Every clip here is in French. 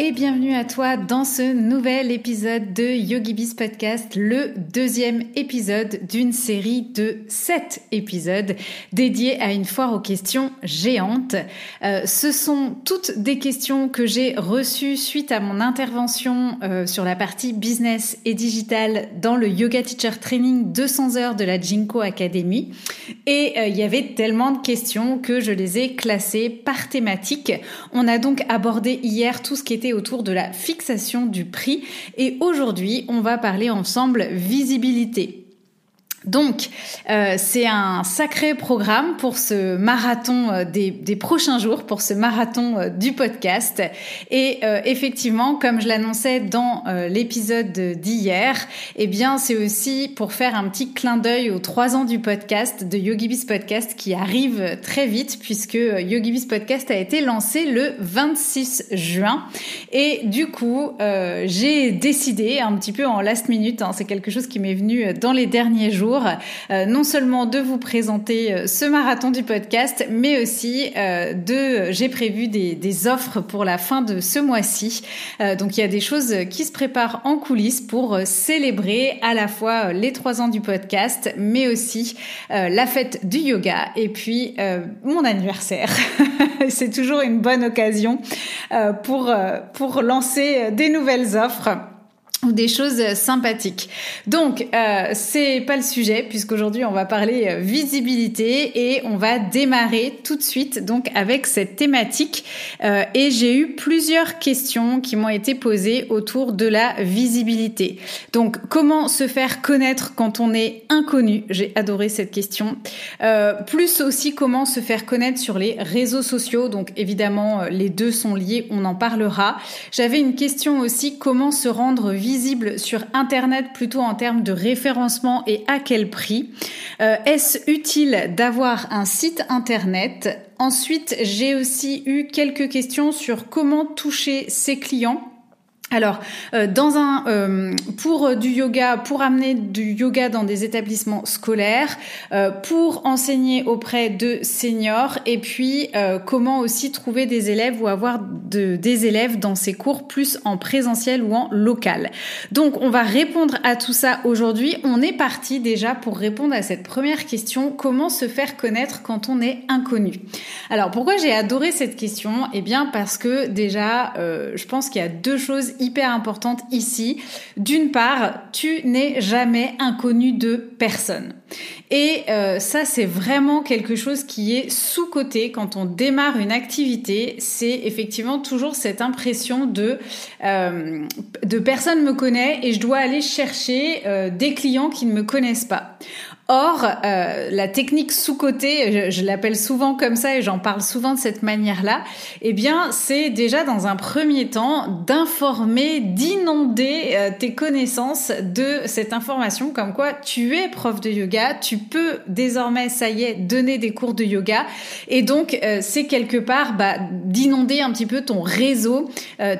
et bienvenue à toi dans ce nouvel épisode de YogiBiz Podcast, le deuxième épisode d'une série de sept épisodes dédiés à une foire aux questions géantes. Euh, ce sont toutes des questions que j'ai reçues suite à mon intervention euh, sur la partie business et digital dans le Yoga Teacher Training 200 heures de la Jinko Academy. Et euh, il y avait tellement de questions que je les ai classées par thématique. On a donc abordé hier tout ce qui était autour de la fixation du prix et aujourd'hui on va parler ensemble visibilité. Donc, euh, c'est un sacré programme pour ce marathon euh, des, prochains jours, pour ce marathon euh, du podcast. Et effectivement, comme je l'annonçais dans l'épisode d'hier, eh bien, c'est aussi pour faire un petit clin d'œil aux trois ans du podcast, de YogiBiz Podcast, qui arrive très vite, puisque YogiBiz Podcast a été lancé le 26 juin. Et du coup, j'ai décidé, un petit peu en last minute, hein, c'est quelque chose qui m'est venu dans les derniers jours, euh, non seulement de vous présenter euh, ce marathon du podcast, mais aussi euh, de, j'ai prévu des, des, offres pour la fin de ce mois-ci. donc il y a des choses qui se préparent en coulisses pour célébrer à la fois les trois ans du podcast, mais aussi la fête du yoga et puis mon anniversaire. C'est toujours une bonne occasion pour, pour lancer des nouvelles offres ou des choses sympathiques. Donc, euh, c'est pas le sujet puisqu'aujourd'hui on va parler euh, visibilité et on va démarrer tout de suite donc avec cette thématique. Euh, et j'ai eu plusieurs questions qui m'ont été posées autour de la visibilité. Donc, comment se faire connaître quand on est inconnu? J'ai adoré cette question. Euh, plus aussi comment se faire connaître sur les réseaux sociaux. Donc, évidemment, euh, les deux sont liés. On en parlera. J'avais une question aussi comment se rendre visible visible sur Internet plutôt en termes de référencement et à quel prix. Euh, Est-ce utile d'avoir un site Internet? Ensuite, j'ai aussi eu quelques questions sur comment toucher ses clients alors, euh, dans un euh, pour du yoga, pour amener du yoga dans des établissements scolaires, euh, pour enseigner auprès de seniors, et puis comment aussi trouver des élèves ou avoir de, des élèves dans ces cours plus en présentiel ou en local. Donc, on va répondre à tout ça aujourd'hui. On est parti déjà pour répondre à cette première question comment se faire connaître quand on est inconnu? Alors, pourquoi j'ai adoré cette question? Eh bien, parce que déjà, je pense qu'il y a deux choses hyper importante ici. D'une part, tu n'es jamais inconnu de personne. Et euh, ça, c'est vraiment quelque chose qui est sous-côté quand on démarre une activité. C'est effectivement toujours cette impression de euh, de personne me connaît et je dois aller chercher euh, des clients qui ne me connaissent pas. Or, euh, la technique sous-côté, je, l'appelle souvent comme ça et j'en parle souvent de cette manière-là, eh bien, c'est déjà dans un premier temps d'informer, d'inonder euh, tes connaissances de cette information comme quoi tu es prof de yoga, tu peux désormais, ça y est, donner des cours de yoga et donc euh, c'est quelque part bah, d'inonder un petit peu ton réseau,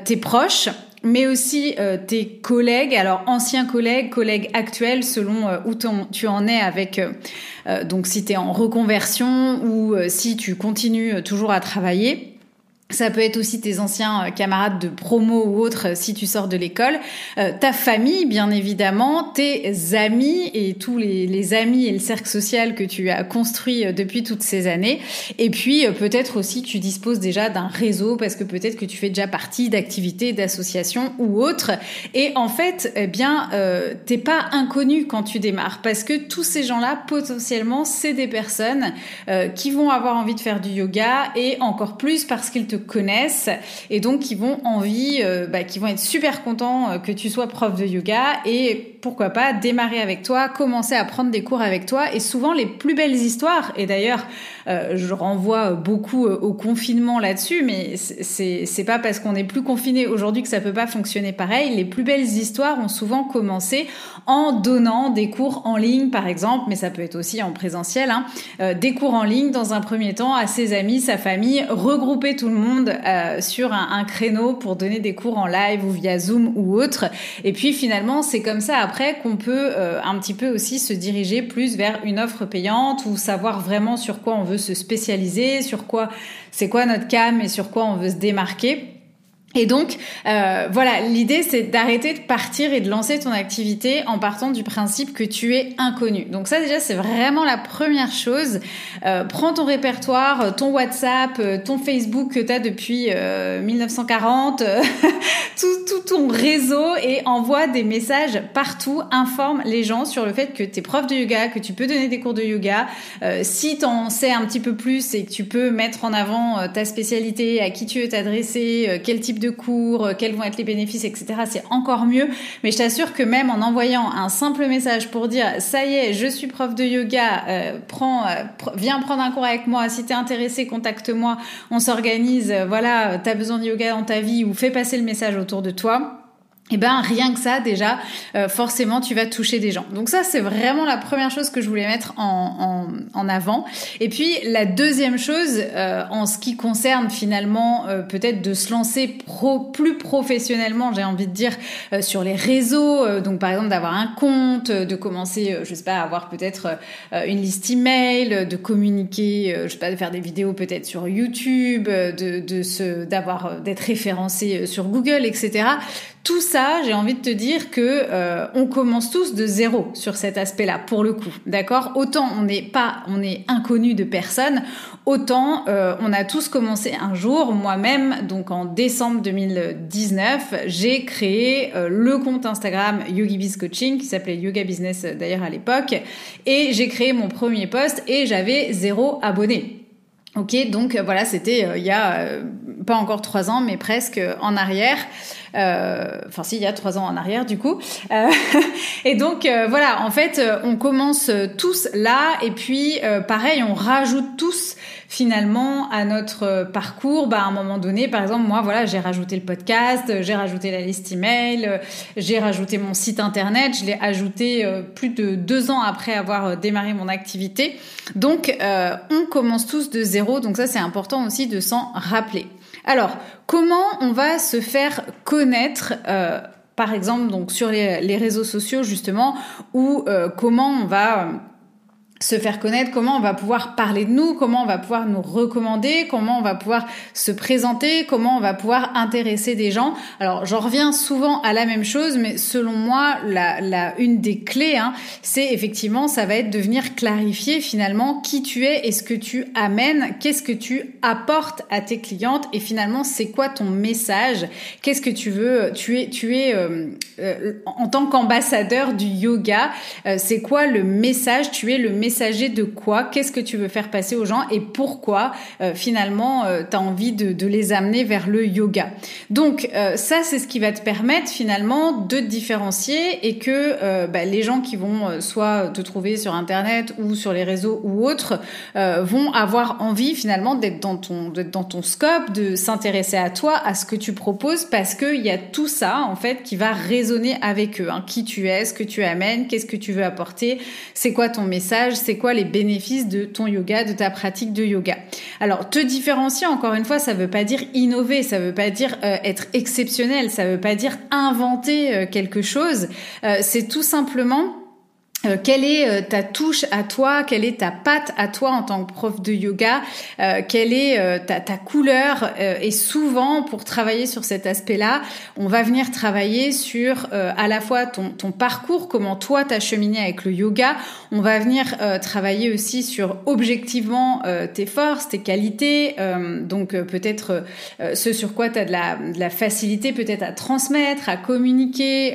tes proches mais aussi euh, tes collègues, alors anciens collègues, collègues actuels, selon euh, où tu en es avec, euh, donc si tu es en reconversion ou si tu continues toujours à travailler. Ça peut être aussi tes anciens euh, camarades de promo ou autres euh, si tu sors de l'école, euh, ta famille bien évidemment, tes amis et tous les, les, amis et le cercle social que tu as construit depuis toutes ces années. Et puis peut-être aussi tu disposes déjà d'un réseau parce que peut-être que tu fais déjà partie d'activités, d'associations ou autres. Et en fait, eh bien, euh, t'es pas inconnu quand tu démarres parce que tous ces gens-là potentiellement c'est des personnes qui vont avoir envie de faire du yoga et encore plus parce qu'ils te connaissent et donc qui vont envie, bah, qui vont être super contents que tu sois prof de yoga et pourquoi pas démarrer avec toi, commencer à prendre des cours avec toi. Et souvent les plus belles histoires, et d'ailleurs je renvoie beaucoup au confinement là-dessus, mais c'est pas parce qu'on est plus confiné aujourd'hui que ça peut pas fonctionner pareil. Les plus belles histoires ont souvent commencé en donnant des cours en ligne, par exemple, mais ça peut être aussi en présentiel, hein, euh, des cours en ligne dans un premier temps à ses amis, sa famille, regrouper tout le monde euh, sur un, créneau pour donner des cours en live ou via Zoom ou autre. Et puis finalement, c'est comme ça après qu'on peut euh, un petit peu aussi se diriger plus vers une offre payante ou savoir vraiment sur quoi on veut se spécialiser, sur quoi c'est quoi notre cam et sur quoi on veut se démarquer. Et donc, euh, voilà, l'idée c'est d'arrêter de partir et de lancer ton activité en partant du principe que tu es inconnu. Donc ça déjà, c'est vraiment la première chose. Euh, prends ton répertoire, ton WhatsApp, euh, ton Facebook que tu as depuis 1940, tout, tout, ton réseau et envoie des messages partout, informe les gens sur le fait que tu es prof de yoga, que tu peux donner des cours de yoga. si tu en sais un petit peu plus et que tu peux mettre en avant ta spécialité, à qui tu veux t'adresser, quel type de cours, euh, quels vont être les bénéfices, etc. C'est encore mieux. Mais je t'assure que même en envoyant un simple message pour dire ça y est, je suis prof de yoga, euh, euh, viens prendre un cours avec moi. Si t'es intéressé, contacte-moi. On s'organise. voilà, t'as besoin de yoga dans ta vie ou fais passer le message autour de toi eh ben rien que ça déjà, euh, forcément tu vas toucher des gens. Donc ça c'est vraiment la première chose que je voulais mettre en, en, en avant. Et puis la deuxième chose, euh, en ce qui concerne finalement euh, peut-être de se lancer pro, plus professionnellement, j'ai envie de dire sur les réseaux. donc par exemple d'avoir un compte, de commencer, je sais pas, à avoir peut-être une liste email, de communiquer, je sais pas, de faire des vidéos peut-être sur YouTube, de, de se, d'avoir, d'être référencé sur Google, etc tout ça, j'ai envie de te dire que euh, on commence tous de zéro sur cet aspect-là, pour le coup, d'accord? Autant on n'est pas, on est inconnu de personne, autant euh, on a tous commencé un jour. Moi-même, donc en décembre 2019, j'ai créé euh, le compte Instagram Yogi Coaching qui s'appelait Yoga Business d'ailleurs à l'époque, et j'ai créé mon premier post et j'avais zéro abonné. Ok, donc voilà, c'était il y a pas encore trois ans, mais presque en arrière. Euh, enfin si, il y a trois ans en arrière du coup. Euh, et donc euh, voilà, en fait, on commence tous là, et puis pareil, on rajoute tous finalement à notre parcours, bah, à un moment donné, par exemple, moi, voilà, j'ai rajouté le podcast, j'ai rajouté la liste email, j'ai rajouté mon site internet, je l'ai ajouté plus de deux ans après avoir démarré mon activité. Donc, on commence tous de zéro, donc ça, c'est important aussi de s'en rappeler. Alors, comment on va se faire connaître euh, par exemple donc sur les, réseaux sociaux justement ou euh, comment on va euh, se faire connaître, comment on va pouvoir parler de nous, comment on va pouvoir nous recommander, comment on va pouvoir se présenter, comment on va pouvoir intéresser des gens. Alors j'en reviens souvent à la même chose, mais selon moi, la, la une des clés, hein, c'est effectivement, ça va être de venir clarifier finalement qui tu es et ce que tu amènes, qu'est-ce que tu apportes à tes clientes et finalement c'est quoi ton message, qu'est-ce que tu veux, tu es, tu es euh, euh, en tant qu'ambassadeur du yoga, euh, c'est quoi le message, tu es le message messager de quoi Qu'est-ce que tu veux faire passer aux gens et pourquoi euh, finalement euh, tu as envie de, les amener vers le yoga. Donc euh, ça c'est ce qui va te permettre finalement de te différencier et que bah, les gens qui vont soit te trouver sur internet ou sur les réseaux ou autres vont avoir envie finalement d'être dans ton scope, de s'intéresser à toi, à ce que tu proposes parce qu'il y a tout ça en fait qui va résonner avec eux. Hein. Qui tu es, ce que tu amènes, qu'est-ce que tu veux apporter, c'est quoi ton message, c'est quoi les bénéfices de ton yoga, de ta pratique de yoga? Alors, te différencier, encore une fois, ça veut pas dire innover, ça veut pas dire euh, être exceptionnel, ça veut pas dire inventer euh, quelque chose. Euh, c'est tout simplement euh, quelle est euh, ta touche à toi? Quelle est ta patte à toi en tant que prof de yoga? Euh, Quelle est ta, couleur? Et souvent, pour travailler sur cet aspect-là, on va venir travailler sur à la fois ton, ton parcours, comment toi t'as cheminé avec le yoga. On va venir travailler aussi sur objectivement tes forces, tes qualités, donc peut-être ce sur quoi tu as de la, de la facilité peut-être à transmettre, à communiquer,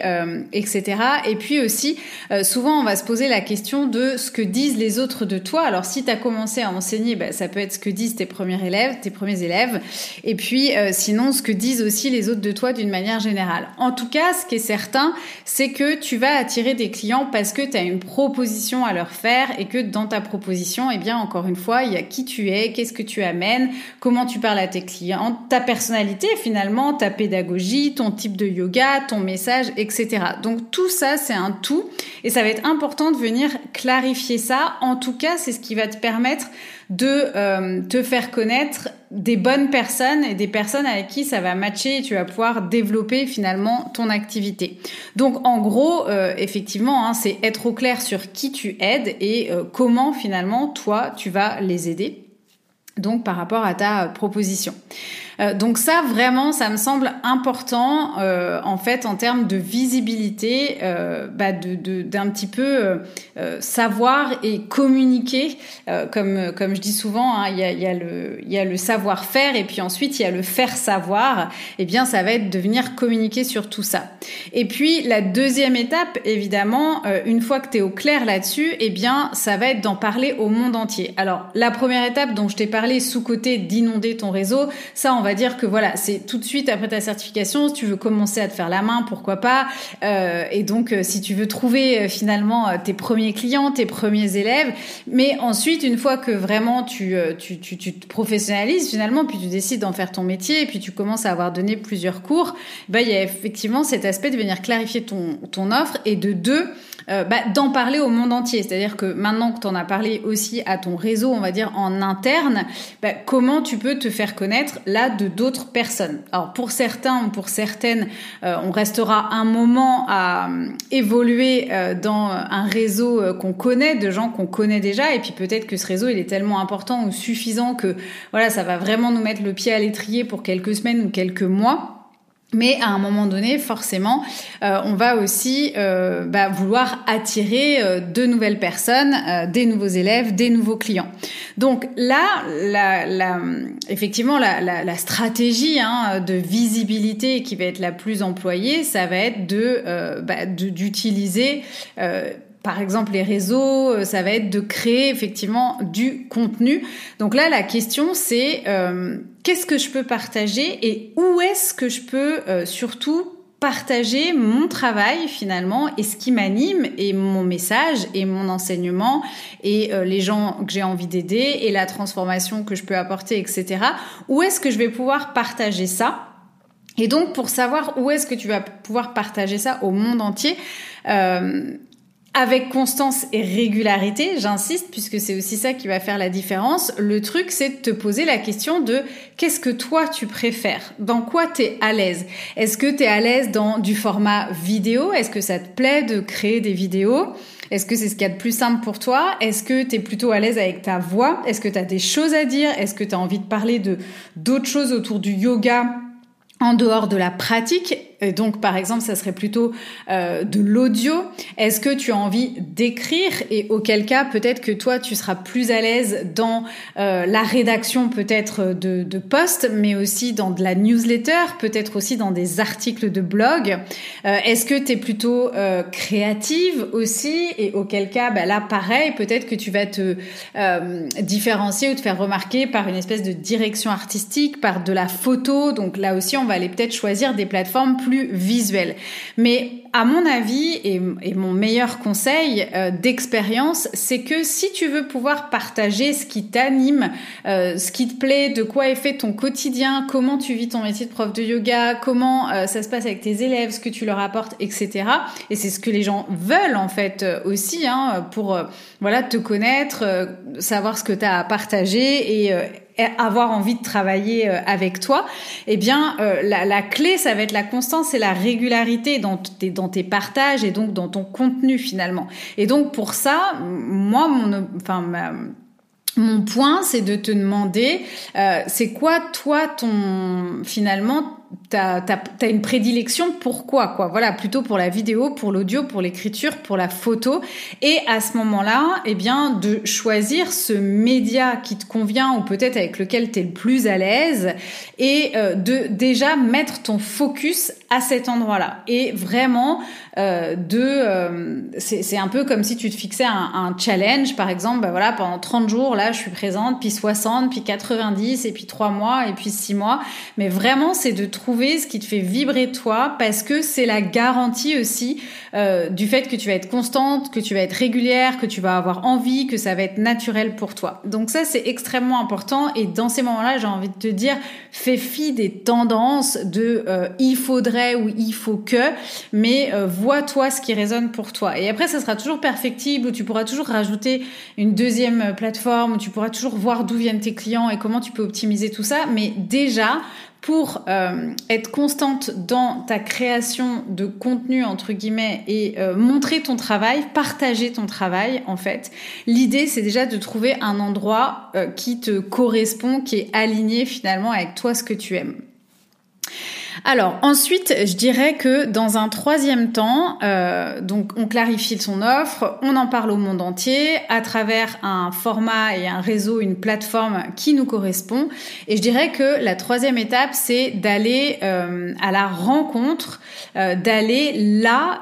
etc. Et puis aussi, souvent on va se se poser la question de ce que disent les autres de toi. Alors si tu as commencé à enseigner, bah, ça peut être ce que disent tes premiers élèves, tes premiers élèves, et puis euh, sinon ce que disent aussi les autres de toi d'une manière générale. En tout cas, ce qui est certain, c'est que tu vas attirer des clients parce que tu as une proposition à leur faire et que dans ta proposition, eh bien encore une fois, il y a qui tu es, qu'est-ce que tu amènes, comment tu parles à tes clients, ta personnalité finalement, ta pédagogie, ton type de yoga, ton message, etc. Donc tout ça, c'est un tout et ça va être important de venir clarifier ça. En tout cas, c'est ce qui va te permettre de euh, te faire connaître des bonnes personnes et des personnes avec qui ça va matcher et tu vas pouvoir développer finalement ton activité. Donc en gros, euh, effectivement, hein, c'est être au clair sur qui tu aides et euh, comment finalement toi tu vas les aider. Donc par rapport à ta proposition. Euh, donc ça, vraiment, ça me semble important, euh, en fait, en termes de visibilité, euh, bah de, d'un petit peu savoir et communiquer, comme, comme je dis souvent, hein, il y, a, le, y a le savoir-faire et puis ensuite il y a le faire savoir. Eh bien, ça va être de venir communiquer sur tout ça. Et puis la deuxième étape, évidemment, une fois que tu es au clair là-dessus, eh bien, ça va être d'en parler au monde entier. Alors, la première étape dont je t'ai parlé, sous-côté d'inonder ton réseau, ça, on va dire que voilà, c'est tout de suite après ta certification, si tu veux commencer à te faire la main, pourquoi pas. Euh, et donc, euh, si tu veux trouver euh, finalement tes premiers clients, tes premiers élèves, mais ensuite, une fois que vraiment tu, tu, tu, te professionnalises finalement, puis tu décides d'en faire ton métier, et puis tu commences à avoir donné plusieurs cours, bah, il y a effectivement cet aspect de venir clarifier ton, ton offre et de deux, bah, d'en parler au monde entier. C'est-à-dire que maintenant que tu en as parlé aussi à ton réseau, on va dire en interne, bah, comment tu peux te faire connaître là de d'autres personnes? Alors pour certains ou pour certaines, euh, on restera un moment à euh, évoluer dans un réseau qu'on connaît, de gens qu'on connaît déjà, et puis peut-être que ce réseau il est tellement important ou suffisant que voilà, ça va vraiment nous mettre le pied à l'étrier pour quelques semaines ou quelques mois. Mais à un moment donné, forcément, euh, on va aussi euh, bah, vouloir attirer euh, de nouvelles personnes, des nouveaux élèves, des nouveaux clients. Donc là, la, la, effectivement, la, la stratégie hein, de visibilité qui va être la plus employée, ça va être de bah, d'utiliser par exemple les réseaux, euh, ça va être de créer effectivement du contenu. Donc là, la question c'est euh, qu'est-ce que je peux partager et où est-ce que je peux euh, surtout partager mon travail finalement et ce qui m'anime et mon message et mon enseignement et les gens que j'ai envie d'aider et la transformation que je peux apporter, etc. Où est-ce que je vais pouvoir partager ça? Et donc pour savoir où est-ce que tu vas pouvoir partager ça au monde entier, avec constance et régularité, j'insiste, puisque c'est aussi ça qui va faire la différence. Le truc, c'est de te poser la question de qu'est-ce que toi tu préfères? Dans quoi tu es à l'aise? Est-ce que tu es à l'aise dans du format vidéo? Est-ce que ça te plaît de créer des vidéos? Est-ce que c'est ce qu'il y a de plus simple pour toi? Est-ce que tu es plutôt à l'aise avec ta voix? Est-ce que tu as des choses à dire? Est-ce que tu as envie de parler de d'autres choses autour du yoga en dehors de la pratique? Donc, par exemple, ça serait plutôt euh, de l'audio. Est-ce que tu as envie d'écrire et auquel cas, peut-être que toi, tu seras plus à l'aise dans euh, la rédaction peut-être de, de posts, mais aussi dans de la newsletter, peut-être aussi dans des articles de blog. Euh, est-ce que tu es plutôt créative aussi et auquel cas, bah, là, pareil, peut-être que tu vas te différencier ou te faire remarquer par une espèce de direction artistique, par de la photo. Donc là aussi, on va aller peut-être choisir des plateformes plus visuel. Mais à mon avis, et, mon meilleur conseil euh, d'expérience, c'est que si tu veux pouvoir partager ce qui t'anime, euh, ce qui te plaît, de quoi est fait ton quotidien, comment tu vis ton métier de prof de yoga, comment euh, ça se passe avec tes élèves, ce que tu leur apportes, etc. Et c'est ce que les gens veulent en fait aussi, hein, pour voilà te connaître, savoir ce que tu as à partager et avoir envie de travailler avec toi, eh bien la, la, clé ça va être la constance et la régularité dans tes, dans tes partages et donc dans ton contenu finalement. Et donc pour ça, moi, mon, enfin, mon point, c'est de te demander, euh, c'est quoi toi ton finalement t'as as, une prédilection pourquoi quoi voilà plutôt pour la vidéo pour l'audio pour l'écriture pour la photo. Et à ce moment-là eh bien de choisir ce média qui te convient ou peut-être avec lequel tu es le plus à l'aise et euh, de déjà mettre ton focus à cet endroit-là. Et vraiment euh, de euh, c'est un peu comme si tu te fixais un, challenge. Par exemple bah voilà pendant 30 jours là je suis présente puis 60 puis 90 et puis 3 mois et puis 6 mois. Mais vraiment c'est de trouver ce qui te fait vibrer toi parce que c'est la garantie aussi euh, du fait que tu vas être constante que tu vas être régulière que tu vas avoir envie que ça va être naturel pour toi. Donc ça c'est extrêmement important. Et dans ces moments-là j'ai envie de te dire fais fi des tendances de il faudrait ou il faut que mais euh, vois toi ce qui résonne pour toi. Et après, ça sera toujours perfectible, tu pourras toujours rajouter une deuxième plateforme, où tu pourras toujours voir d'où viennent tes clients et comment tu peux optimiser tout ça. Mais déjà, pour euh, être constante dans ta création de contenu entre guillemets et euh, montrer ton travail, partager ton travail en fait. L'idée c'est déjà de trouver un endroit euh, qui te correspond, qui est aligné finalement avec toi ce que tu aimes. Alors ensuite, je dirais que dans un troisième temps, euh, donc on clarifie son offre, on en parle au monde entier à travers un format et un réseau, une plateforme qui nous correspond. Et je dirais que la troisième étape, c'est d'aller euh, à la rencontre, euh, d'aller là,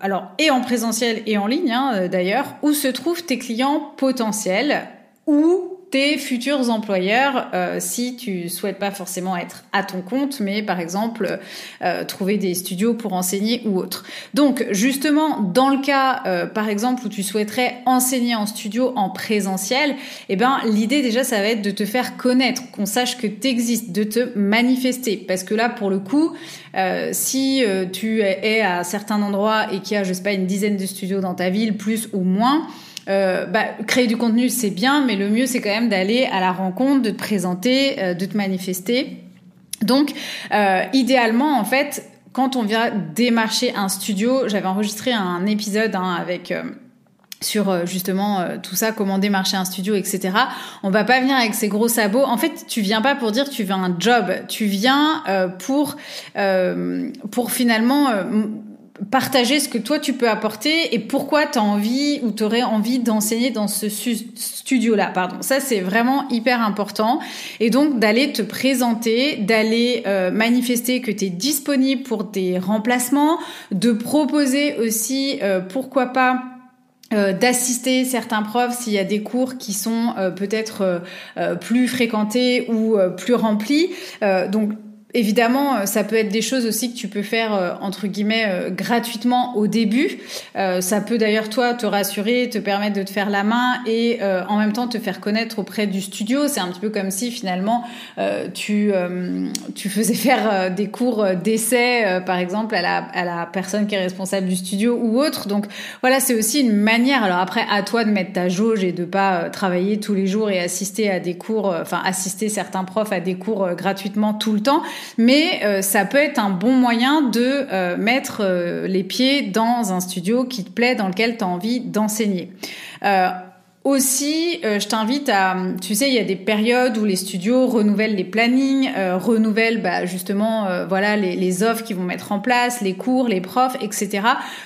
alors et en présentiel et en ligne hein, d'ailleurs, où se trouvent tes clients potentiels ou tes futurs employeurs euh, si tu souhaites pas forcément être à ton compte, mais par exemple euh, trouver des studios pour enseigner ou autre. Donc justement, dans le cas euh, par exemple où tu souhaiterais enseigner en studio en présentiel, eh ben l'idée déjà ça va être de te faire connaître, qu'on sache que tu existes, de te manifester, parce que là pour le coup, si tu es à certains endroits et qu'il y a je sais pas une dizaine de studios dans ta ville, plus ou moins, euh, bah, créer du contenu, c'est bien, mais le mieux, c'est quand même d'aller à la rencontre, de te présenter, euh, de te manifester. Donc, euh, idéalement, en fait, quand on vient démarcher un studio, j'avais enregistré un épisode hein, avec sur justement tout ça, comment démarcher un studio, etc. On va pas venir avec ses gros sabots. En fait, tu viens pas pour dire tu veux un job. Tu viens pour pour finalement partager ce que toi tu peux apporter et pourquoi tu as envie ou tu aurais envie d'enseigner dans ce studio là pardon ça c'est vraiment hyper important et donc d'aller te présenter d'aller euh, manifester que tu es disponible pour des remplacements de proposer aussi euh, pourquoi pas euh, d'assister certains profs s'il y a des cours qui sont peut-être plus fréquentés ou plus remplis. donc Évidemment, euh, ça peut être des choses aussi que tu peux faire euh, entre guillemets euh, gratuitement au début. ça peut d'ailleurs toi te rassurer, te permettre de te faire la main et en même temps te faire connaître auprès du studio. C'est un petit peu comme si finalement tu tu faisais faire des cours d'essai par exemple à la à la personne qui est responsable du studio ou autre. Donc voilà, c'est aussi une manière. Alors après, à toi de mettre ta jauge et de pas travailler tous les jours et assister à des cours, enfin assister certains profs à des cours gratuitement tout le temps mais euh, ça peut être un bon moyen de euh, mettre euh, les pieds dans un studio qui te plaît, dans lequel tu as envie d'enseigner. Aussi, je t'invite à, tu sais, il y a des périodes où les studios renouvellent les plannings, renouvellent bah, justement, voilà, les, offres qu'ils vont mettre en place, les cours, les profs, etc.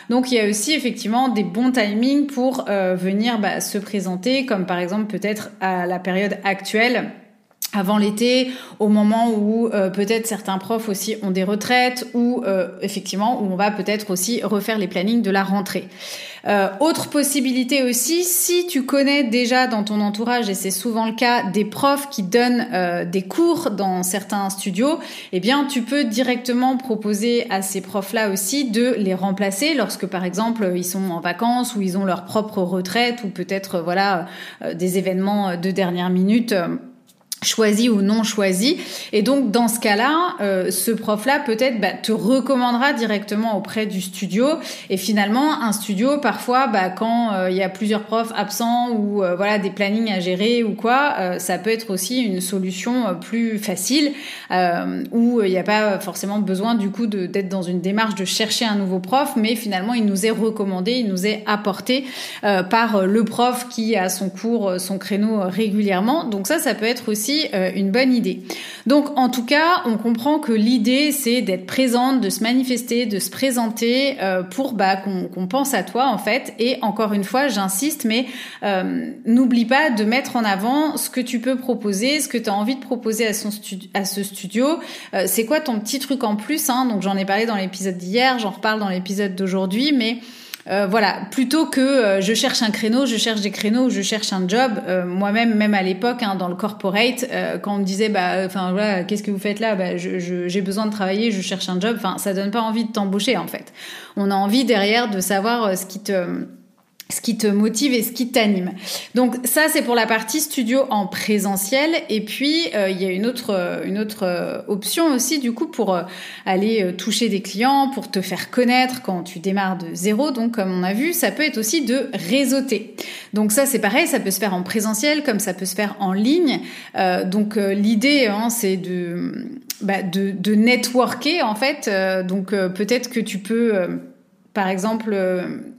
Donc, il y a aussi effectivement des bons timings pour venir bah, se présenter, comme par exemple peut-être à la période actuelle avant l'été, au moment où euh, peut-être certains profs aussi ont des retraites, ou euh, effectivement où on va peut-être aussi refaire les plannings de la rentrée. Euh, autre possibilité aussi, si tu connais déjà dans ton entourage, et c'est souvent le cas, des profs qui donnent des cours dans certains studios, eh bien tu peux directement proposer à ces profs-là aussi de les remplacer lorsque par exemple ils sont en vacances ou ils ont leur propre retraite ou peut-être voilà des événements de dernière minute choisi ou non choisi. Et donc dans ce cas-là, euh, ce prof-là peut-être bah, te recommandera directement auprès du studio. Et finalement, un studio, parfois, bah, quand euh, il y a plusieurs profs absents ou euh, voilà des plannings à gérer ou quoi, ça peut être aussi une solution plus facile où il n'y a pas forcément besoin du coup d'être dans une démarche de chercher un nouveau prof, mais finalement il nous est recommandé, il nous est apporté par le prof qui a son cours, son créneau régulièrement. Donc ça, ça peut être aussi aussi une bonne idée. Donc en tout cas, on comprend que l'idée c'est d'être présente, de se manifester, de se présenter pour bah, qu'on pense à toi en fait. Et encore une fois, j'insiste, mais n'oublie pas de mettre en avant ce que tu peux proposer, ce que tu as envie de proposer à, son à ce studio. c'est quoi ton petit truc en plus hein? Donc j'en ai parlé dans l'épisode d'hier, j'en reparle dans l'épisode d'aujourd'hui, mais euh, voilà, plutôt que euh, je cherche un créneau, je cherche des créneaux, je cherche un job. Euh, moi-même, même à l'époque, hein, dans le corporate, quand on me disait, bah, enfin voilà, qu'est-ce que vous faites là? Bah, j'ai besoin de travailler, je cherche un job. Enfin, ça donne pas envie de t'embaucher en fait. On a envie derrière de savoir ce qui te ce qui te motive et ce qui t'anime. Donc ça c'est pour la partie studio en présentiel et puis euh, il y a une autre euh, une autre euh, option aussi du coup pour aller toucher des clients, pour te faire connaître quand tu démarres de zéro. Donc comme on a vu, ça peut être aussi de réseauter. Donc ça c'est pareil, ça peut se faire en présentiel comme ça peut se faire en ligne. donc l'idée hein, c'est de, bah, de de networker en fait. donc peut-être que tu peux par exemple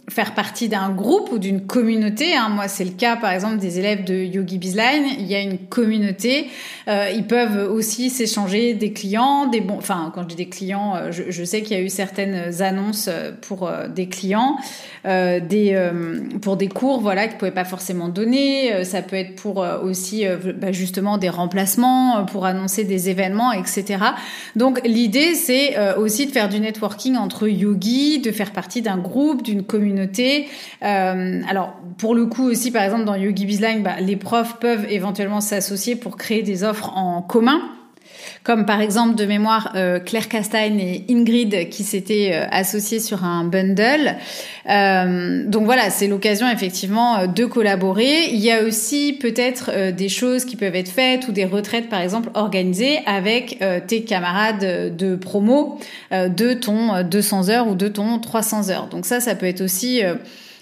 faire partie d'un groupe ou d'une communauté. Hein. Moi, c'est le cas, par exemple, des élèves de Yogi Bizline. Il y a une communauté. Euh, ils peuvent aussi s'échanger des clients, des bons. Enfin, quand je dis des clients, euh, je, sais qu'il y a eu certaines annonces euh, pour des clients, des pour des cours, voilà, qu'ils pouvaient pas forcément donner. ça peut être pour aussi, bah, justement, des remplacements, pour annoncer des événements, etc. Donc, l'idée, c'est aussi de faire du networking entre yogis, de faire partie d'un groupe, d'une communauté euh, alors pour le coup aussi, par exemple dans Yogi Bizline, bah, les profs peuvent éventuellement s'associer pour créer des offres en commun comme par exemple de mémoire euh, Claire Castagne et Ingrid qui s'étaient euh, associées sur un bundle. Euh, donc voilà, c'est l'occasion effectivement de collaborer. Il y a aussi peut-être des choses qui peuvent être faites ou des retraites par exemple organisées avec tes camarades de promo de ton 200 heures ou de ton 300 heures. Donc ça, ça peut être aussi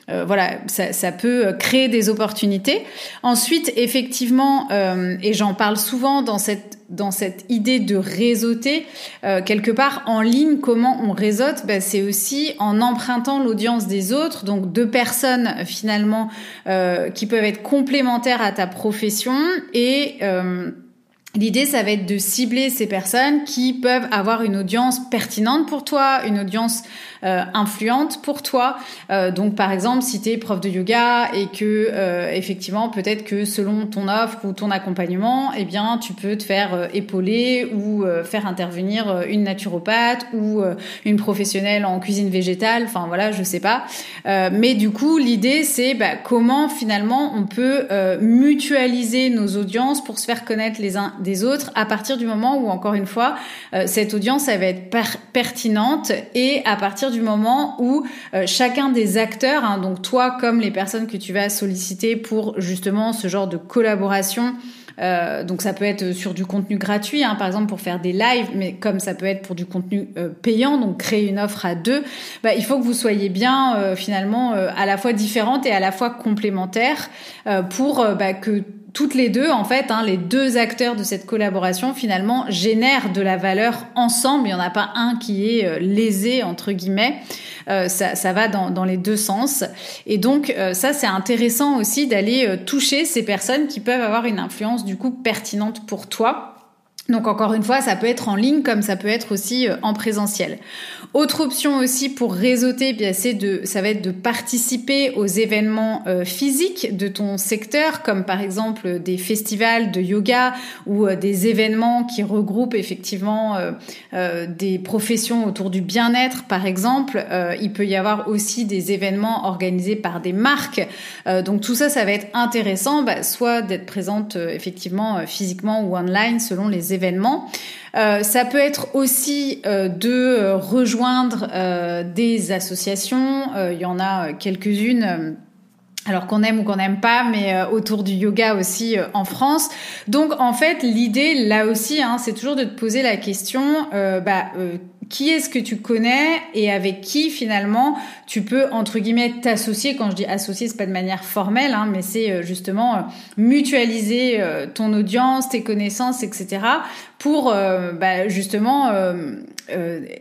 euh, voilà, ça, ça, peut créer des opportunités. Ensuite, effectivement, euh, et j'en parle souvent dans cette dans cette idée de réseauter euh, quelque part en ligne, comment on réseaute ben, C'est aussi en empruntant l'audience des autres, donc deux personnes finalement qui peuvent être complémentaires à ta profession et L'idée, ça va être de cibler ces personnes qui peuvent avoir une audience pertinente pour toi, une audience euh, influente pour toi. Euh, donc par exemple, si tu es prof de yoga et que euh, effectivement peut-être que selon ton offre ou ton accompagnement, eh bien tu peux te faire épauler ou faire intervenir une naturopathe ou une professionnelle en cuisine végétale. Enfin voilà, je sais pas. mais du coup, l'idée c'est bah, comment finalement on peut mutualiser nos audiences pour se faire connaître les uns autres à partir du moment où encore une fois cette audience elle va être pertinente et à partir du moment où euh, chacun des acteurs, hein, donc toi comme les personnes que tu vas solliciter pour justement ce genre de collaboration, euh, donc ça peut être sur du contenu gratuit, hein, par exemple pour faire des lives, mais comme ça peut être pour du contenu euh, payant, donc créer une offre à deux, bah, il faut que vous soyez bien finalement à la fois différentes et à la fois complémentaires pour bah, que toutes les deux, en fait, hein, les deux acteurs de cette collaboration, finalement, génèrent de la valeur ensemble. Il n'y en a pas un qui est euh, lésé, entre guillemets. Euh, ça, ça, va dans, dans, les deux sens. Et donc, euh, ça, c'est intéressant aussi d'aller toucher ces personnes qui peuvent avoir une influence, du coup, pertinente pour toi. Donc encore une fois, ça peut être en ligne comme ça peut être aussi en présentiel. Autre option aussi pour réseauter, eh c'est de, ça va être de participer aux événements euh, physiques de ton secteur, comme par exemple des festivals de yoga ou euh, des événements qui regroupent effectivement euh, des professions autour du bien-être, par exemple. il peut y avoir aussi des événements organisés par des marques. donc tout ça, ça va être intéressant, bah, soit d'être présente effectivement physiquement ou online selon les événements. Euh, ça peut être aussi euh, de euh, rejoindre des associations. Il y en a quelques-unes alors qu'on aime ou qu'on n'aime pas, mais autour du yoga aussi en France. Donc en fait, l'idée là aussi, hein, c'est toujours de te poser la question, bah, qui est-ce que tu connais et avec qui finalement tu peux entre guillemets t'associer. Quand je dis associer, c'est pas de manière formelle, hein, mais c'est euh, justement euh, mutualiser euh, ton audience, tes connaissances, etc. pour bah, justement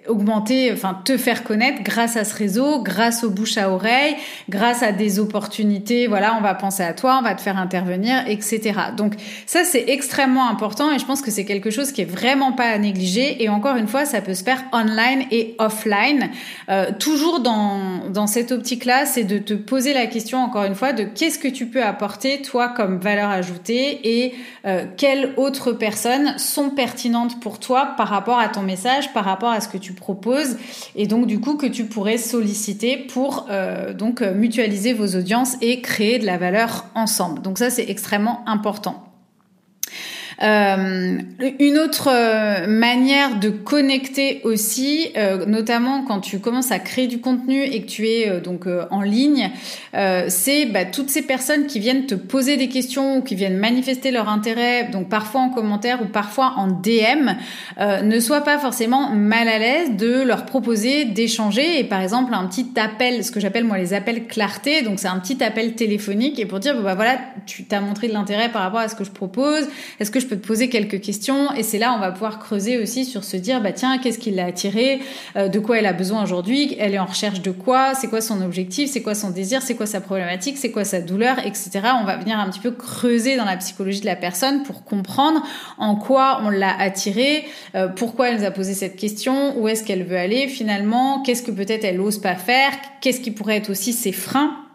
augmenter, enfin te faire connaître grâce à ce réseau, grâce aux bouche à oreille, grâce à des opportunités. Voilà, on va penser à toi, on va te faire intervenir, etc. Donc ça c'est extrêmement important et je pense que c'est quelque chose qui est vraiment pas à négliger. Et encore une fois, ça peut se faire online et offline. Euh, toujours dans dans cette optique-là, c'est de te poser la question encore une fois de qu'est-ce que tu peux apporter toi comme valeur ajoutée et euh, quelles autres personnes sont pertinentes pour toi par rapport à ton message, par rapport à ce que tu proposes et donc du coup que tu pourrais solliciter pour euh, donc mutualiser vos audiences et créer de la valeur ensemble. Donc ça c'est extrêmement important. Euh, une autre euh, manière de connecter aussi, euh, notamment quand tu commences à créer du contenu et que tu es donc en ligne, c'est bah, toutes ces personnes qui viennent te poser des questions ou qui viennent manifester leur intérêt, donc parfois en commentaire ou parfois en DM, ne sois pas forcément mal à l'aise de leur proposer d'échanger et par exemple un petit appel, ce que j'appelle moi les appels clarté, donc c'est un petit appel téléphonique et pour dire bah voilà tu t'as montré de l'intérêt par rapport à ce que je propose, est-ce que je je peux te poser quelques questions. Et c'est là on va pouvoir creuser aussi sur se dire bah tiens qu'est-ce qui l'a attiré, euh, de quoi elle a besoin aujourd'hui, elle est en recherche de quoi, c'est quoi son objectif, c'est quoi son désir, c'est quoi sa problématique, c'est quoi sa douleur, etc. On va venir un petit peu creuser dans la psychologie de la personne pour comprendre en quoi on l'a attirée, euh, pourquoi elle nous a posé cette question, où est-ce qu'elle veut aller finalement, qu'est-ce que peut-être elle ose pas faire, qu'est-ce qui pourrait être aussi ses freins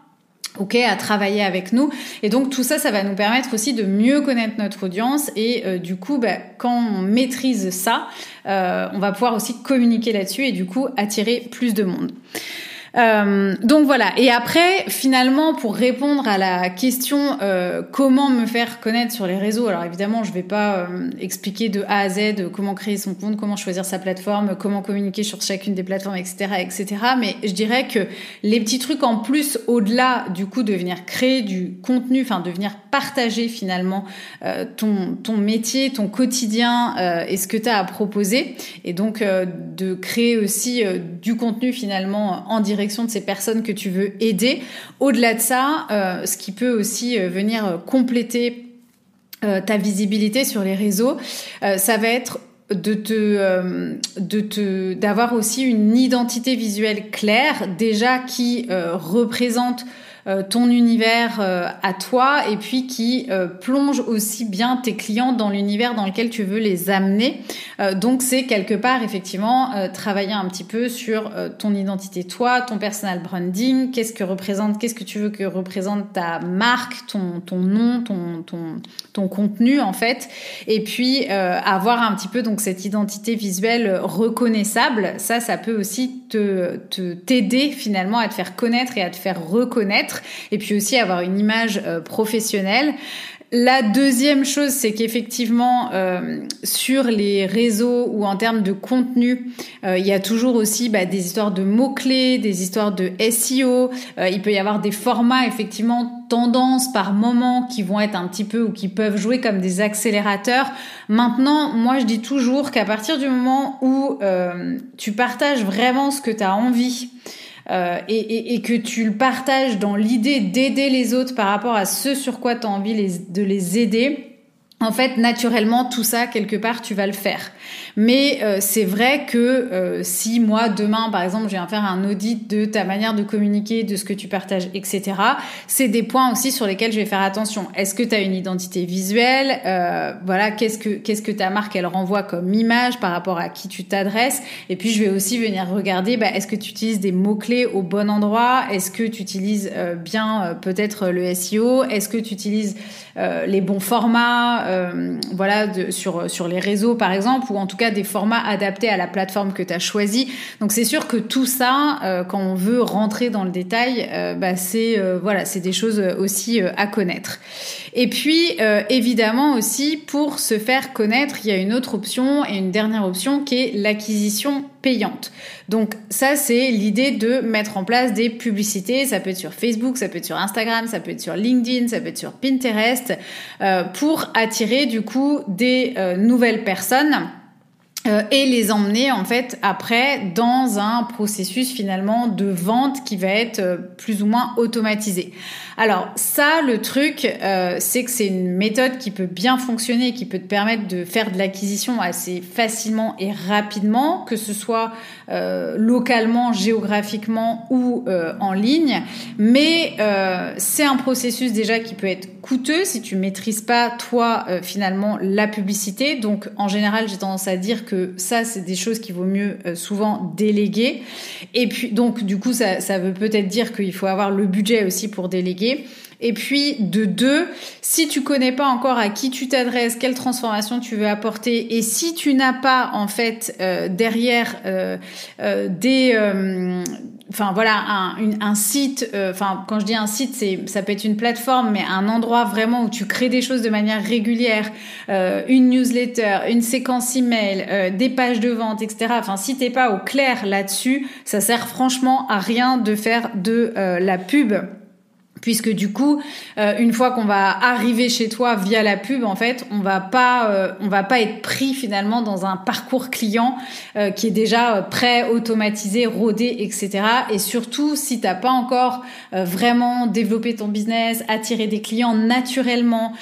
ok, à travailler avec nous. Et donc tout ça, ça va nous permettre aussi de mieux connaître notre audience. Et euh, du coup, bah, quand on maîtrise ça, euh, on va pouvoir aussi communiquer là-dessus et du coup attirer plus de monde. Euh, donc voilà. Et après, finalement, pour répondre à la question euh, comment me faire connaître sur les réseaux, alors évidemment, je vais pas euh, expliquer de A à Z comment créer son compte, comment choisir sa plateforme, comment communiquer sur chacune des plateformes, etc., etc. Mais je dirais que les petits trucs en plus, au-delà du coup de venir créer du contenu, enfin de venir partager finalement euh, ton ton métier, ton quotidien euh, et ce que tu as à proposer, et donc de créer aussi du contenu finalement en direct de ces personnes que tu veux aider. Au-delà de ça, euh, ce qui peut aussi euh, venir euh, compléter ta visibilité sur les réseaux, ça va être de te de te d'avoir aussi une identité visuelle claire déjà qui représente ton univers euh, à toi et puis qui euh, plonge aussi bien tes clients dans l'univers dans lequel tu veux les amener. donc c'est quelque part effectivement travailler un petit peu sur ton identité toi, ton personal branding, qu'est-ce que représente, qu'est-ce que tu veux que représente ta marque, ton, ton nom, ton, ton, ton contenu en fait, et puis avoir un petit peu donc cette identité visuelle reconnaissable. Ça, ça peut aussi te t'aider finalement à te faire connaître et à te faire reconnaître et puis aussi avoir une image euh, professionnelle. La deuxième chose, c'est qu'effectivement, euh, sur les réseaux ou en termes de contenu, euh, il y a toujours aussi bah, des histoires de mots-clés, des histoires de SEO. il peut y avoir des formats, effectivement, tendances par moment qui vont être un petit peu ou qui peuvent jouer comme des accélérateurs. Maintenant, moi, je dis toujours qu'à partir du moment où tu partages vraiment ce que tu as envie, euh, et, que tu le partages dans l'idée d'aider les autres par rapport à ce sur quoi tu as envie de les aider, en fait, naturellement, tout ça, quelque part, tu vas le faire. Mais euh, c'est vrai que euh, si moi, demain, par exemple, je viens faire un audit de ta manière de communiquer, de ce que tu partages, etc., c'est des points aussi sur lesquels je vais faire attention. Est-ce que tu as une identité visuelle? Euh, Voilà, qu'est-ce que qu'est-ce que ta marque, elle renvoie comme image par rapport à qui tu t'adresses? Et puis, je vais aussi venir regarder, bah, est-ce que tu utilises des mots-clés au bon endroit? Est-ce que tu utilises bien peut-être le SEO Est-ce que tu utilises les bons formats? Euh, voilà, sur, sur les réseaux par exemple, ou en tout cas des formats adaptés à la plateforme que tu as choisi. Donc c'est sûr que tout ça, euh, quand on veut rentrer dans le détail, euh, bah, c'est voilà, c'est des choses aussi à connaître. Et puis évidemment aussi pour se faire connaître, il y a une autre option et une dernière option qui est l'acquisition payante. Donc ça, c'est l'idée de mettre en place des publicités. Ça peut être sur Facebook, ça peut être sur Instagram, ça peut être sur LinkedIn, ça peut être sur Pinterest, euh, pour attirer du coup des euh, nouvelles personnes. Euh, et les emmener en fait après dans un processus finalement de vente qui va être plus ou moins automatisé. Alors ça, le truc, euh, c'est que c'est une méthode qui peut bien fonctionner, qui peut te permettre de faire de l'acquisition assez facilement et rapidement, que ce soit euh, localement, géographiquement ou euh, en ligne. Mais c'est un processus déjà qui peut être coûteux si tu maîtrises pas toi finalement la publicité. Donc en général, j'ai tendance à dire que ça, c'est des choses qu'il vaut mieux souvent déléguer. Et puis donc du coup, ça, ça veut peut-être dire qu'il faut avoir le budget aussi pour déléguer. Et puis de deux, si tu connais pas encore à qui tu t'adresses, quelle transformation tu veux apporter, et si tu n'as pas en fait euh, derrière euh, euh, des, enfin voilà, un, site, enfin quand je dis un site, c'est ça peut être une plateforme, mais un endroit vraiment où tu crées des choses de manière régulière, une newsletter, une séquence email, des pages de vente, etc. Enfin si t'es pas au clair là-dessus, ça sert franchement à rien de faire de la pub puisque du coup, euh, une fois qu'on va arriver chez toi via la pub, en fait, on va pas, euh, on va pas être pris finalement dans un parcours client euh, qui est déjà prêt, automatisé, rodé, etc. Et surtout, si t'as pas encore vraiment développé ton business, attiré des clients naturellement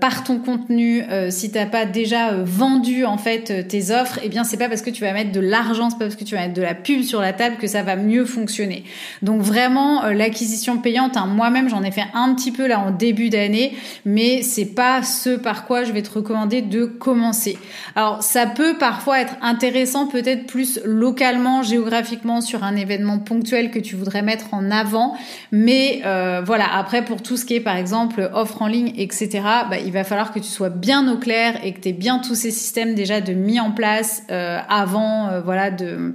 par ton contenu, si t'as pas déjà vendu en fait tes offres, eh bien c'est pas parce que tu vas mettre de l'argent, c'est pas parce que tu vas mettre de la pub sur la table que ça va mieux fonctionner. Donc vraiment, l'acquisition payante, hein, moi-même J'en ai fait un petit peu là en début d'année, mais c'est pas ce par quoi je vais te recommander de commencer. Alors, ça peut parfois être intéressant, peut-être plus localement, géographiquement, sur un événement ponctuel que tu voudrais mettre en avant. Mais euh, voilà, après, pour tout ce qui est, par exemple, offre en ligne, etc., bah, il va falloir que tu sois bien au clair et que tu aies bien tous ces systèmes déjà de mis en place euh, avant, euh, voilà, de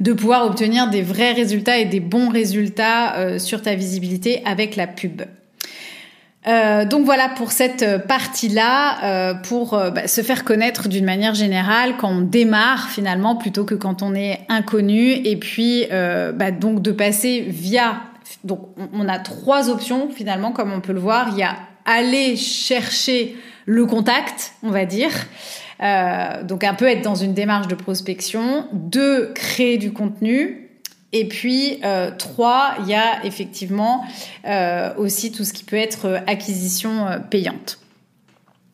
de pouvoir obtenir des vrais résultats et des bons résultats euh, sur ta visibilité avec la pub. Euh, donc voilà pour cette partie-là, euh, pour bah, se faire connaître d'une manière générale quand on démarre finalement plutôt que quand on est inconnu, et puis bah, donc de passer via. Donc on a trois options finalement, comme on peut le voir. Il y a aller chercher le contact, on va dire. Euh, donc un peu être dans une démarche de prospection. Deux, créer du contenu. Et puis euh, trois, il y a effectivement euh, aussi tout ce qui peut être acquisition payante.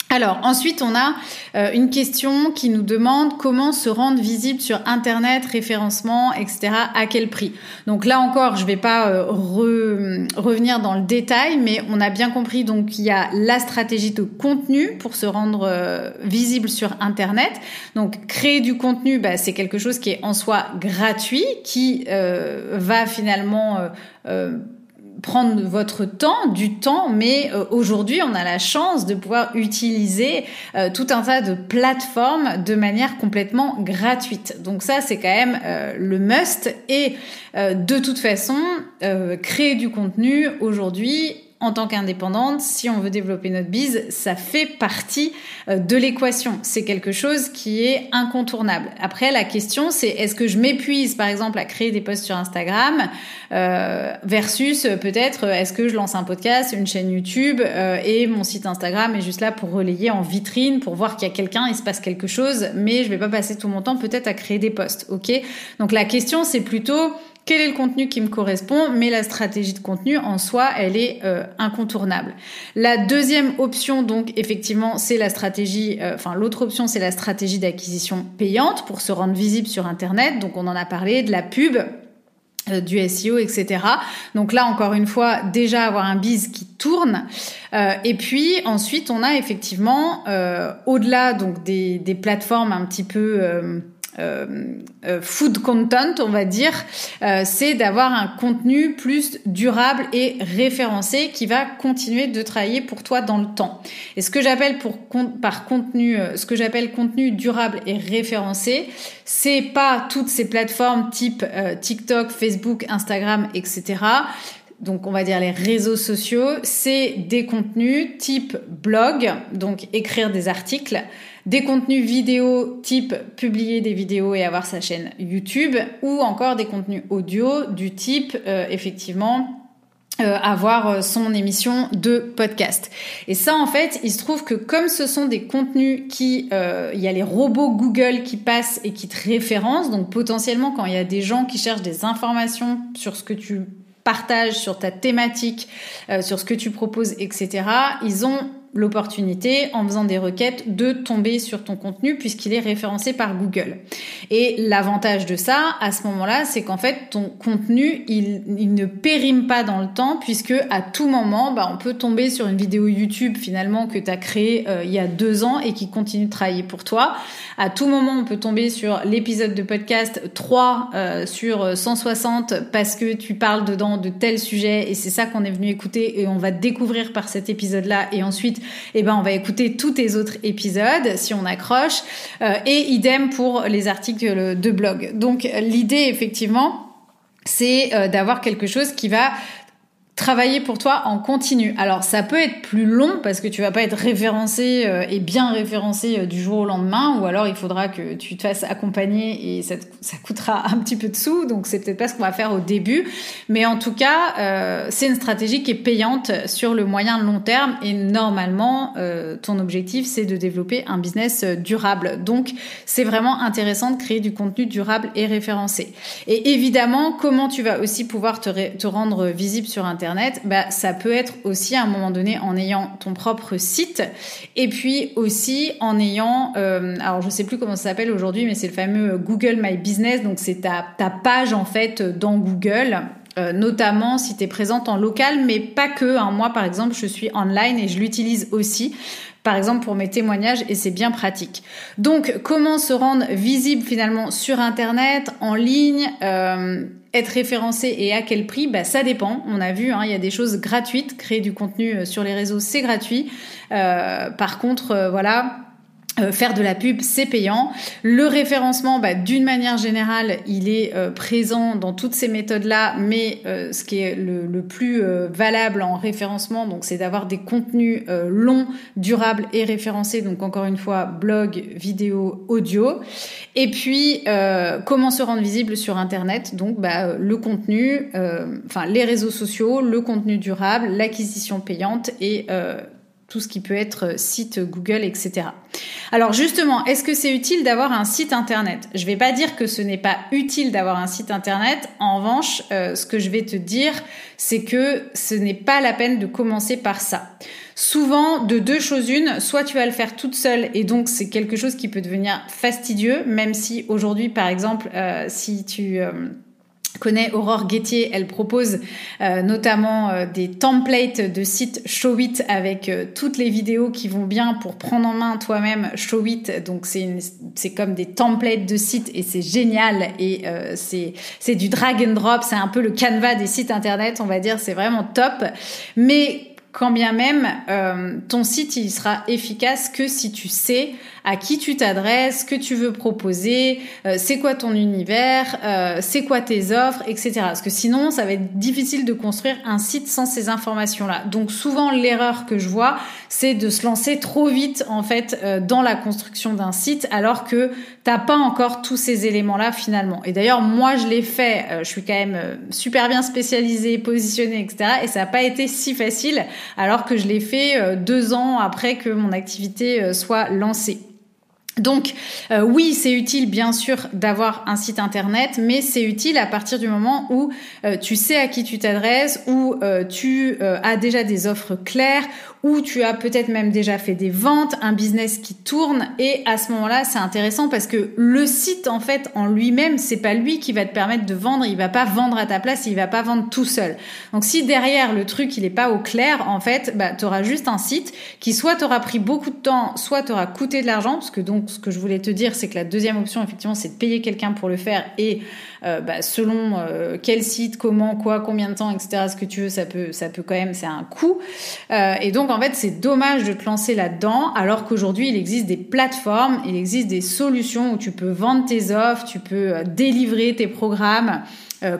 Alors ensuite, on a euh, une question qui nous demande comment se rendre visible sur Internet, référencement, etc. À quel prix Donc là encore, je ne vais pas euh, revenir dans le détail, mais on a bien compris donc qu'il y a la stratégie de contenu pour se rendre euh, visible sur Internet. Donc créer du contenu, bah, c'est quelque chose qui est en soi gratuit, qui va finalement prendre votre temps, du temps, mais euh, aujourd'hui, on a la chance de pouvoir utiliser euh, tout un tas de plateformes de manière complètement gratuite. Donc ça, c'est quand même euh, le must. Et de toute façon, créer du contenu aujourd'hui en tant qu'indépendante, si on veut développer notre bise, ça fait partie euh, de l'équation. C'est quelque chose qui est incontournable. Après, la question, c'est est-ce que je m'épuise, par exemple, à créer des posts sur Instagram euh, versus euh, peut-être est-ce que je lance un podcast, une chaîne YouTube et mon site Instagram est juste là pour relayer en vitrine, pour voir qu'il y a quelqu'un, il se passe quelque chose, mais je vais pas passer tout mon temps peut-être à créer des posts. Ok? Donc la question, c'est plutôt quel est le contenu qui me correspond, mais la stratégie de contenu en soi, elle est euh, incontournable. La deuxième option, donc effectivement, c'est la stratégie, euh, enfin l'autre option, c'est la stratégie d'acquisition payante pour se rendre visible sur Internet. Donc on en a parlé, de la pub euh, du SEO, etc. Donc là, encore une fois, déjà avoir un biz qui tourne. et puis ensuite, on a effectivement, au-delà donc des, des, plateformes un petit peu euh, euh, food content, on va dire, euh, c'est d'avoir un contenu plus durable et référencé qui va continuer de travailler pour toi dans le temps. Et ce que j'appelle pour par contenu, ce que j'appelle contenu durable et référencé, c'est pas toutes ces plateformes type TikTok, Facebook, Instagram, etc donc on va dire les réseaux sociaux, c'est des contenus type blog, donc écrire des articles, des contenus vidéo type publier des vidéos et avoir sa chaîne YouTube, ou encore des contenus audio du type euh, effectivement euh, avoir euh, son émission de podcast. Et ça, en fait, il se trouve que comme ce sont des contenus qui, il y a les robots Google qui passent et qui te référencent, donc potentiellement quand il y a des gens qui cherchent des informations sur ce que tu partage, sur ta thématique, sur ce que tu proposes, etc., ils ont l'opportunité, en faisant des requêtes, de tomber sur ton contenu puisqu'il est référencé par Google. Et l'avantage de ça, à ce moment-là, c'est qu'en fait, ton contenu, il, ne périme pas dans le temps puisque à tout moment, bah, on peut tomber sur une vidéo YouTube finalement que tu as créée euh, il y a deux ans et qui continue de travailler pour toi. À tout moment, on peut tomber sur l'épisode de podcast 3 euh, sur 160 parce que tu parles dedans de tel sujet et c'est ça qu'on est venu écouter et on va découvrir par cet épisode-là et ensuite eh ben on va écouter tous tes autres épisodes si on accroche. Euh, et idem pour les articles de blog. Donc l'idée effectivement, c'est euh, d'avoir quelque chose qui va travailler pour toi en continu. Alors ça peut être plus long parce que tu vas pas être référencé euh, et bien référencé euh, du jour au lendemain ou alors il faudra que tu te fasses accompagner et ça, ça coûtera un petit peu de sous donc c'est peut-être pas ce qu'on va faire au début. Mais en tout cas euh, c'est une stratégie qui est payante sur le moyen long terme et normalement ton objectif c'est de développer un business durable. Donc c'est vraiment intéressant de créer du contenu durable et référencé. Et évidemment comment tu vas aussi pouvoir te, te rendre visible sur internet bah, ça peut être aussi à un moment donné en ayant ton propre site et puis aussi en ayant, euh, alors je sais plus comment ça s'appelle aujourd'hui, mais c'est le fameux Google My Business, donc c'est ta, page en fait dans Google. Euh, notamment si tu es présente en local, mais pas que. Hein. Moi, par exemple, je suis online et je l'utilise aussi par exemple pour mes témoignages et c'est bien pratique. Donc comment se rendre visible finalement sur Internet, en ligne, euh, être référencé et à quel prix bah, Ça dépend. On a vu, hein, il y a des choses gratuites. Créer du contenu euh, sur les réseaux, c'est gratuit. Euh, par contre, voilà euh, faire de la pub, c'est payant. Le référencement, bah, d'une manière générale, il est euh, présent dans toutes ces méthodes-là, mais euh, ce qui est le, le plus valable en référencement, donc c'est d'avoir des contenus longs, durables et référencés. Donc encore une fois, blog, vidéo, audio. Et puis, comment se rendre visible sur Internet? Donc bah, le contenu, enfin les réseaux sociaux, le contenu durable, l'acquisition payante et tout ce qui peut être site Google, etc. Alors justement, est-ce que c'est utile d'avoir un site internet? Je vais pas dire que ce n'est pas utile d'avoir un site internet. En revanche, euh, ce que je vais te dire, c'est que ce n'est pas la peine de commencer par ça. Souvent, de deux choses une, soit tu vas le faire toute seule et donc c'est quelque chose qui peut devenir fastidieux, même si aujourd'hui, par exemple, euh, si tu euh, connais Aurore Guettier, elle propose euh, notamment euh, des templates de sites Showit avec euh, toutes les vidéos qui vont bien pour prendre en main toi-même Showit. Donc c'est c'est comme des templates de sites et c'est génial et c'est c'est du drag and drop, c'est un peu le canevas des sites internet, on va dire, c'est vraiment top. Mais quand bien même ton site il sera efficace que si tu sais à qui tu t'adresses, que tu veux proposer, euh, c'est quoi ton univers, euh, c'est quoi tes offres, etc. Parce que sinon, ça va être difficile de construire un site sans ces informations-là. Donc souvent, l'erreur que je vois, c'est de se lancer trop vite en fait euh, dans la construction d'un site, alors que t'as pas encore tous ces éléments-là finalement. Et d'ailleurs, moi, je l'ai fait. je suis quand même super bien spécialisée, positionnée, etc. Et ça n'a pas été si facile, alors que je l'ai fait deux ans après que mon activité soit lancée. Donc euh, oui, c'est utile bien sûr d'avoir un site internet, mais c'est utile à partir du moment où euh, tu sais à qui tu t'adresses, où euh, tu as déjà des offres claires, où tu as peut-être même déjà fait des ventes, un business qui tourne et à ce moment-là, c'est intéressant parce que le site en fait en lui-même, c'est pas lui qui va te permettre de vendre, il va pas vendre à ta place, il va pas vendre tout seul. Donc si derrière le truc, il est pas au clair, en fait, bah tu auras juste un site qui soit t'aura pris beaucoup de temps, soit t'aura coûté de l'argent parce que donc ce que je voulais te dire, c'est que la deuxième option effectivement, c'est de payer quelqu'un pour le faire et euh, bah, selon euh, quel site, comment, quoi, combien de temps, etc. Ce que tu veux, ça peut, ça peut quand même, c'est un coût. Euh, et donc en fait, c'est dommage de te lancer là-dedans, alors qu'aujourd'hui il existe des plateformes, il existe des solutions où tu peux vendre tes offres, tu peux délivrer tes programmes.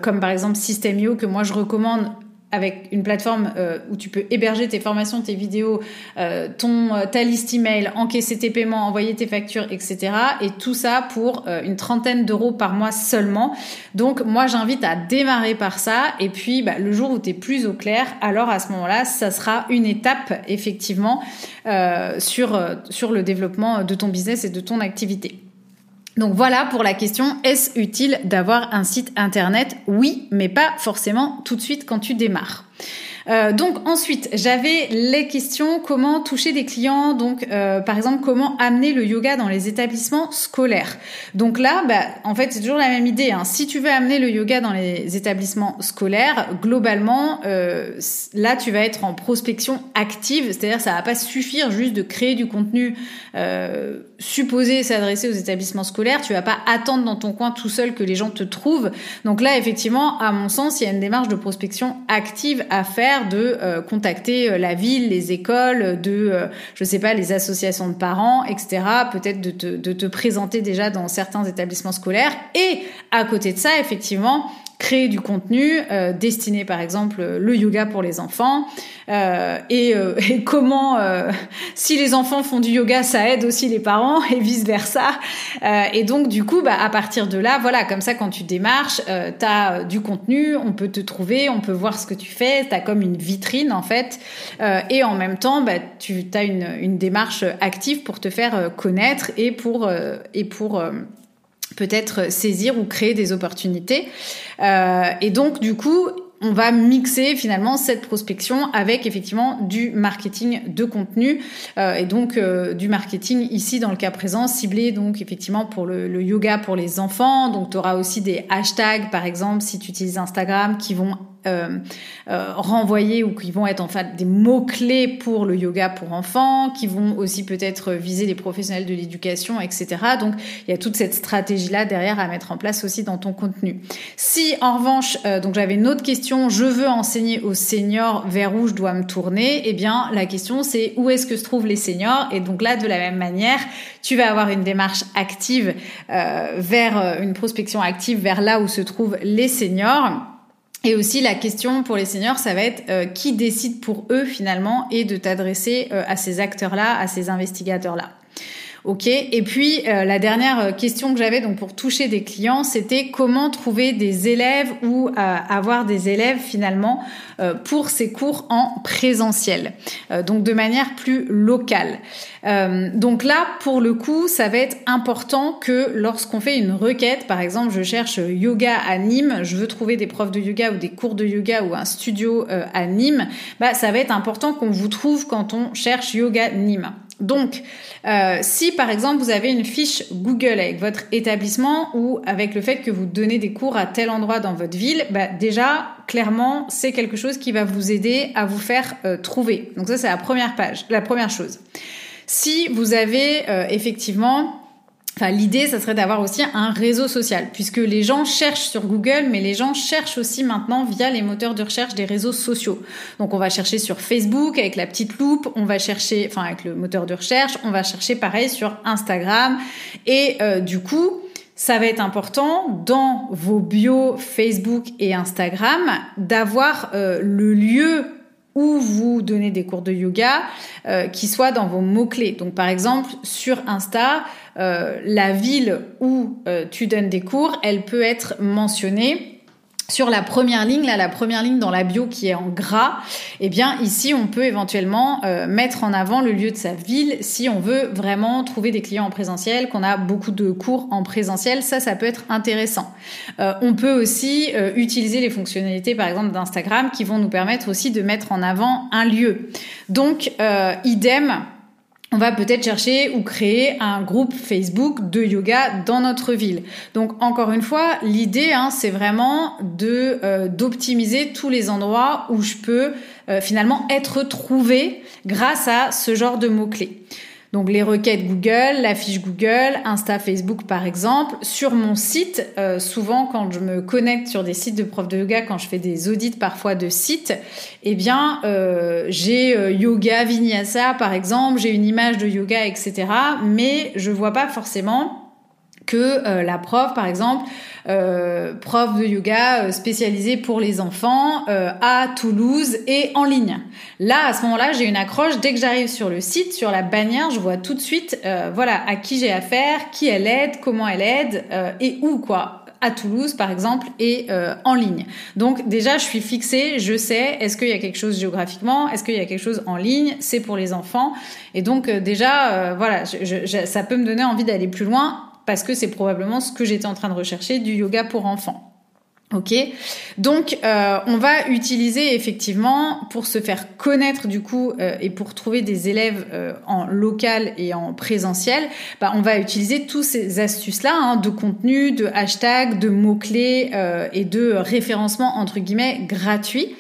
comme par exemple Systemio que moi je recommande avec une plateforme euh, où tu peux héberger tes formations, tes vidéos, euh, ton euh, ta liste email, encaisser tes paiements, envoyer tes factures, etc. Et tout ça pour une trentaine d'euros par mois seulement. Donc moi j'invite à démarrer par ça. Et puis bah, le jour où tu es plus au clair, alors à ce moment-là, ça sera une étape effectivement sur sur le développement de ton business et de ton activité. Donc voilà pour la question, est-ce utile d'avoir un site internet? Oui, mais pas forcément tout de suite quand tu démarres. Euh, donc ensuite, j'avais les questions comment toucher des clients, donc euh, par exemple comment amener le yoga dans les établissements scolaires. Donc là, bah, en fait, c'est toujours la même idée. Hein. Si tu veux amener le yoga dans les établissements scolaires, globalement, euh, là, tu vas être en prospection active, c'est-à-dire ça va pas suffire juste de créer du contenu supposé s'adresser aux établissements scolaires. Tu vas pas attendre dans ton coin tout seul que les gens te trouvent. Donc là, effectivement, à mon sens, il y a une démarche de prospection active à faire de euh, contacter euh, la ville, les écoles, de, euh, je sais pas, les associations de parents, etc. Peut-être de te, de te présenter déjà dans certains établissements scolaires. Et à côté de ça, effectivement, créer du contenu euh, destiné par exemple le yoga pour les enfants euh, et, euh, et, comment euh, si les enfants font du yoga ça aide aussi les parents et vice versa euh, et donc du coup bah, à partir de là voilà comme ça quand tu démarches tu as du contenu on peut te trouver on peut voir ce que tu fais tu as comme une vitrine en fait. Et en même temps bah, tu as une, une démarche active pour te faire connaître et pour et pour peut-être saisir ou créer des opportunités. Euh, et donc, du coup, on va mixer finalement cette prospection avec effectivement du marketing de contenu euh, et donc euh, du marketing ici dans le cas présent ciblé donc effectivement pour le, le yoga pour les enfants donc tu auras aussi des hashtags par exemple si tu utilises Instagram qui vont euh, euh, renvoyer ou qui vont être en fait des mots-clés pour le yoga pour enfants, qui vont aussi peut-être viser les professionnels de l'éducation, etc. Donc il y a toute cette stratégie-là derrière à mettre en place aussi dans ton contenu. Si en revanche, euh, donc j'avais une autre question, je veux enseigner aux seniors vers où je dois me tourner, eh bien la question c'est où est-ce que se trouvent les seniors? Et donc là, de la même manière, tu vas avoir une démarche active euh, vers une prospection active vers là où se trouvent les seniors. Et aussi la question pour les seniors, ça va être euh, qui décide pour eux finalement et de t'adresser euh, à ces acteurs-là, à ces investigateurs-là. Ok. Et puis euh, la dernière question que j'avais donc pour toucher des clients, c'était comment trouver des élèves ou avoir des élèves finalement pour ces cours en présentiel, donc de manière plus locale. Euh, donc là, pour le coup, ça va être important que lorsqu'on fait une requête, par exemple, je cherche yoga à Nîmes, je veux trouver des profs de yoga ou des cours de yoga ou un studio euh, à Nîmes, bah ça va être important qu'on vous trouve quand on cherche yoga Nîmes. Donc, euh, si par exemple vous avez une fiche Google avec votre établissement ou avec le fait que vous donnez des cours à tel endroit dans votre ville, bah déjà clairement c'est quelque chose qui va vous aider à vous faire trouver. Donc ça c'est la première page, la première chose. Si vous avez euh, effectivement Enfin, l'idée, ça serait d'avoir aussi un réseau social, puisque les gens cherchent sur Google, mais les gens cherchent aussi maintenant via les moteurs de recherche des réseaux sociaux. Donc, on va chercher sur Facebook avec la petite loupe, on va chercher, enfin, avec le moteur de recherche, on va chercher pareil sur Instagram, et euh, du coup, ça va être important dans vos bios Facebook et Instagram d'avoir euh, le lieu où vous donnez des cours de yoga euh, qui soient dans vos mots-clés. Donc par exemple, sur Insta, euh, la ville où euh, tu donnes des cours, elle peut être mentionnée sur la première ligne, là, la première ligne dans la bio qui est en gras, eh bien ici on peut éventuellement euh, mettre en avant le lieu de sa ville si on veut vraiment trouver des clients en présentiel, qu'on a beaucoup de cours en présentiel, ça ça peut être intéressant. On peut aussi utiliser les fonctionnalités par exemple d'Instagram qui vont nous permettre aussi de mettre en avant un lieu. Donc idem on va peut-être chercher ou créer un groupe Facebook de yoga dans notre ville. Donc encore une fois, l'idée, hein, c'est vraiment de euh, d'optimiser tous les endroits où je peux euh, finalement être trouvé grâce à ce genre de mots clés. Donc les requêtes Google, la fiche Google, Insta, Facebook par exemple. Sur mon site, euh, souvent quand je me connecte sur des sites de profs de yoga, quand je fais des audits parfois de sites, eh bien euh, j'ai euh, yoga vinyasa par exemple, j'ai une image de yoga, etc. Mais je vois pas forcément que la prof, par exemple, euh, prof de yoga euh, spécialisé pour les enfants euh, à Toulouse et en ligne. Là, à ce moment-là, j'ai une accroche. Dès que j'arrive sur le site, sur la bannière, je vois tout de suite, voilà, à qui j'ai affaire, qui elle aide, comment elle aide et où quoi à Toulouse par exemple et en ligne. Donc déjà je suis fixée, je sais est-ce qu'il y a quelque chose géographiquement, est-ce qu'il y a quelque chose en ligne, c'est pour les enfants et donc déjà voilà, ça peut me donner envie d'aller plus loin parce que c'est probablement ce que j'étais en train de rechercher du yoga pour enfants. Ok, donc euh, on va utiliser effectivement pour se faire connaître du coup euh, et pour trouver des élèves euh, en local et en présentiel, bah, on va utiliser tous ces astuces là hein, de contenu, de hashtag, de mots clés et de référencement entre guillemets gratuit.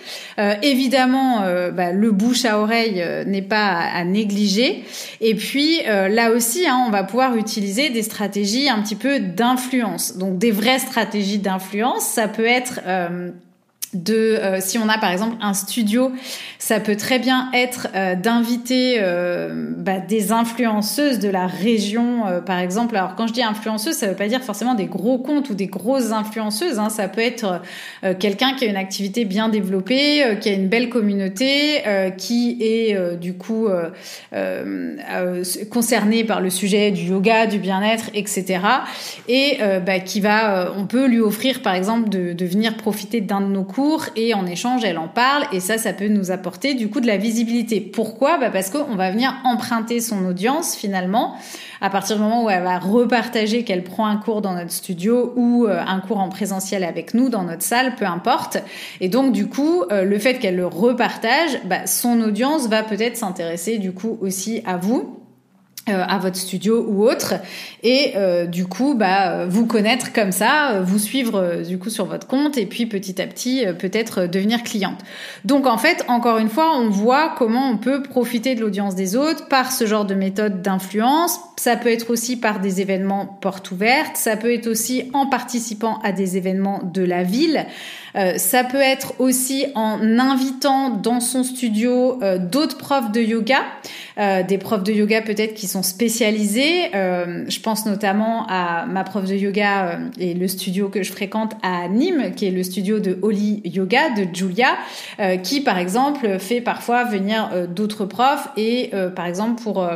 Évidemment, bah, le bouche à oreille n'est pas à, négliger. Et puis là aussi, hein, on va pouvoir utiliser des stratégies un petit peu d'influence, donc des vraies stratégies d'influence. Ça peut être euh, de euh, si on a par exemple un studio, ça peut très bien être euh, d'inviter euh, bah, des influenceuses de la région, par exemple. Alors quand je dis influenceuse, ça veut pas dire forcément des gros comptes ou des grosses influenceuses. Hein. Ça peut être quelqu'un qui a une activité bien développée, qui a une belle communauté, qui est du coup concerné par le sujet du yoga, du bien-être, etc. Et bah, qui va, on peut lui offrir par exemple de, de venir profiter d'un de nos cours et en échange, elle en parle et ça, ça peut nous apporter du coup de la visibilité. Pourquoi? Bah Parce qu'on va venir emprunter son audience finalement à partir du moment où elle va repartager qu'elle prend un cours dans notre studio ou euh, un cours en présentiel avec nous dans notre salle, peu importe. Et donc du coup, euh, le fait qu'elle le repartage, bah, son audience va peut-être s'intéresser du coup aussi à vous. Euh, à votre studio ou autre. Et euh, du coup bah vous connaître comme ça euh, vous suivre du coup sur votre compte et puis petit à petit peut-être devenir cliente. Donc en fait encore une fois on voit comment on peut profiter de l'audience des autres par ce genre de méthode d'influence. Ça peut être aussi par des événements portes ouvertes. Ça peut être aussi en participant à des événements de la ville ça peut être aussi en invitant dans son studio d'autres profs de yoga des profs de yoga peut-être qui sont spécialisés. Euh, je pense notamment à ma prof de yoga euh, et le studio que je fréquente à Nîmes, qui est le studio de Holly Yoga de Julia, euh, qui par exemple fait parfois venir d'autres profs et par exemple pour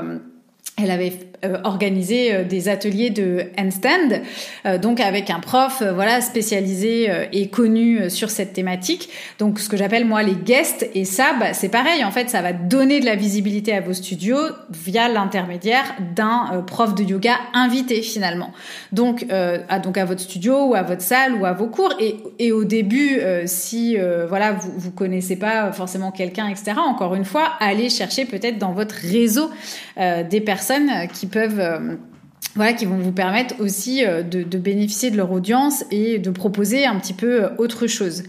elle avait euh, organisé euh, des ateliers de handstand, euh, donc avec un prof voilà spécialisé et connu sur cette thématique. Donc ce que j'appelle moi les guests et ça bah, c'est pareil en fait ça va donner de la visibilité à vos studios via l'intermédiaire d'un prof de yoga invité finalement. Donc à donc à votre studio ou à votre salle ou à vos cours et, et au début si voilà vous vous connaissez pas forcément quelqu'un etc. Encore une fois allez chercher peut-être dans votre réseau des personnes qui peuvent euh, voilà, qui vont vous permettre aussi euh, de, bénéficier de leur audience et de proposer un petit peu euh, autre chose.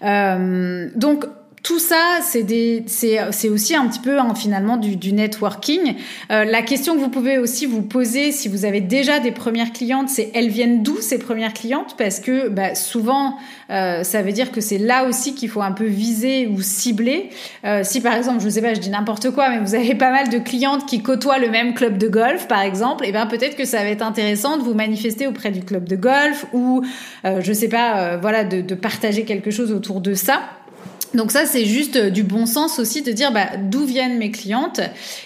donc tout ça, c'est aussi un petit peu hein, finalement du, networking. Euh, la question que vous pouvez aussi vous poser si vous avez déjà des premières clientes, c'est elles viennent d'où ces premières clientes? Parce que bah, souvent, euh, ça veut dire que c'est là aussi qu'il faut un peu viser ou cibler. Euh, si par exemple, je ne sais pas, je dis n'importe quoi, mais vous avez pas mal de clientes qui côtoient le même club de golf, par exemple, et eh bien peut-être que ça va être intéressant de vous manifester auprès du club de golf ou, je sais pas, voilà, de, de partager quelque chose autour de ça. Donc ça, c'est juste euh, du bon sens aussi de dire bah, d'où viennent mes clientes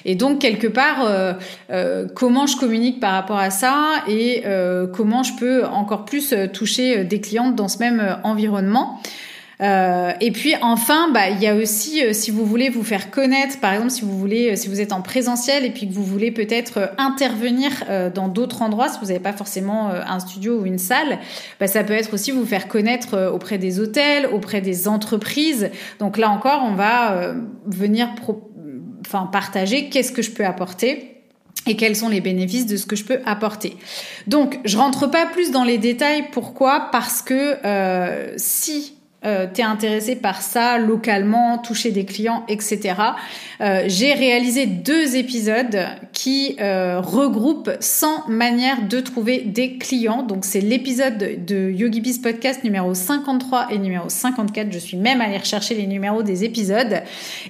et donc quelque part euh, euh, comment je communique par rapport à ça et comment je peux encore plus toucher des clientes dans ce même environnement. Euh, et puis enfin, bah, il y a aussi, euh, si vous voulez vous faire connaître, par exemple, si vous voulez, euh, si vous êtes en présentiel et puis que vous voulez peut-être intervenir dans d'autres endroits, si vous n'avez pas forcément un studio ou une salle, bah, ça peut être aussi vous faire connaître auprès des hôtels, auprès des entreprises. Donc là encore, on va venir enfin partager qu'est-ce que je peux apporter et quels sont les bénéfices de ce que je peux apporter. Donc, je rentre pas plus dans les détails. Pourquoi? Parce que euh, si euh, t'es intéressé par ça localement, toucher des clients, etc. Euh, j'ai réalisé deux épisodes qui euh, regroupent 100 manières de trouver des clients. Donc c'est l'épisode de YogiBiz Podcast numéro 53 et numéro 54. Je suis même allée rechercher les numéros des épisodes.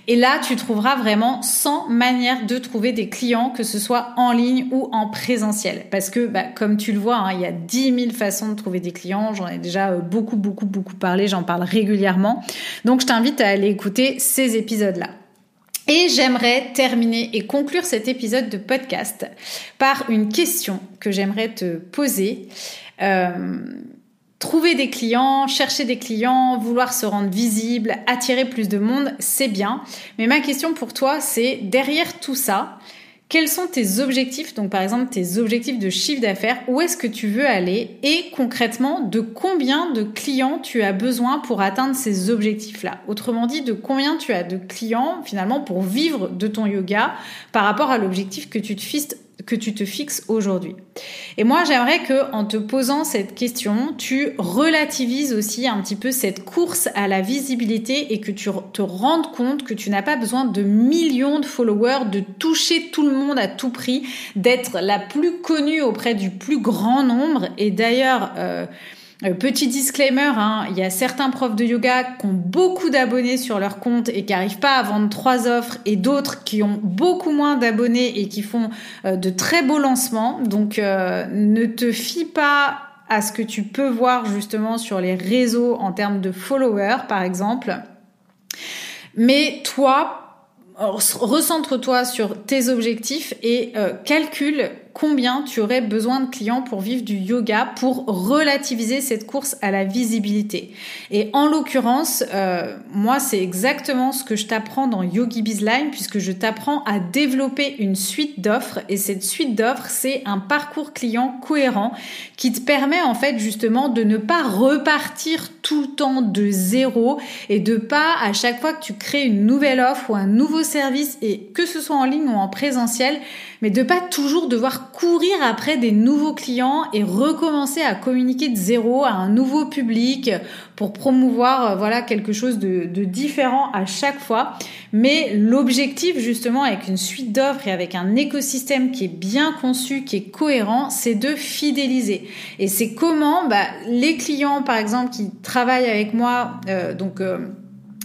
Et là, tu trouveras vraiment 100 manières de trouver des clients, que ce soit en ligne ou en présentiel. Parce que, bah, comme tu le vois, hein, il y a 10 000 façons de trouver des clients. J'en ai déjà beaucoup, beaucoup, beaucoup parlé. J'en parle régulièrement. Donc je t'invite à aller écouter ces épisodes-là. Et j'aimerais terminer et conclure cet épisode de podcast par une question que j'aimerais te poser. Euh, trouver des clients, chercher des clients, vouloir se rendre visible, attirer plus de monde, c'est bien. Mais ma question pour toi, c'est derrière tout ça, quels sont tes objectifs, donc par exemple tes objectifs de chiffre d'affaires, où est-ce que tu veux aller et concrètement de combien de clients tu as besoin pour atteindre ces objectifs-là? Autrement dit, de combien tu as de clients finalement pour vivre de ton yoga par rapport à l'objectif que tu te fixes que tu te fixes aujourd'hui. Et moi, j'aimerais que, en te posant cette question, tu relativises aussi un petit peu cette course à la visibilité et que tu te rendes compte que tu n'as pas besoin de millions de followers, de toucher tout le monde à tout prix, d'être la plus connue auprès du plus grand nombre. Et d'ailleurs, euh, euh, petit disclaimer, hein, il y a certains profs de yoga qui ont beaucoup d'abonnés sur leur compte et qui n'arrivent pas à vendre trois offres et d'autres qui ont beaucoup moins d'abonnés et qui font euh, de très beaux lancements. Donc euh, ne te fie pas à ce que tu peux voir justement sur les réseaux en termes de followers par exemple. Mais toi, recentre-toi sur tes objectifs et calcule combien tu aurais besoin de clients pour vivre du yoga, pour relativiser cette course à la visibilité. Et en l'occurrence, euh, moi, c'est exactement ce que je t'apprends dans Yogi Bizline, puisque je t'apprends à développer une suite d'offres. Et cette suite d'offres, c'est un parcours client cohérent qui te permet en fait justement de ne pas repartir tout le temps de zéro et de pas à chaque fois que tu crées une nouvelle offre ou un nouveau service et que ce soit en ligne ou en présentiel, mais de pas toujours devoir courir après des nouveaux clients et recommencer à communiquer de zéro à un nouveau public pour promouvoir euh, voilà quelque chose de, différent à chaque fois. Mais l'objectif justement avec une suite d'offres et avec un écosystème qui est bien conçu, qui est cohérent, c'est de fidéliser. Et c'est comment bah, les clients par exemple qui travaillent avec moi, euh, donc euh,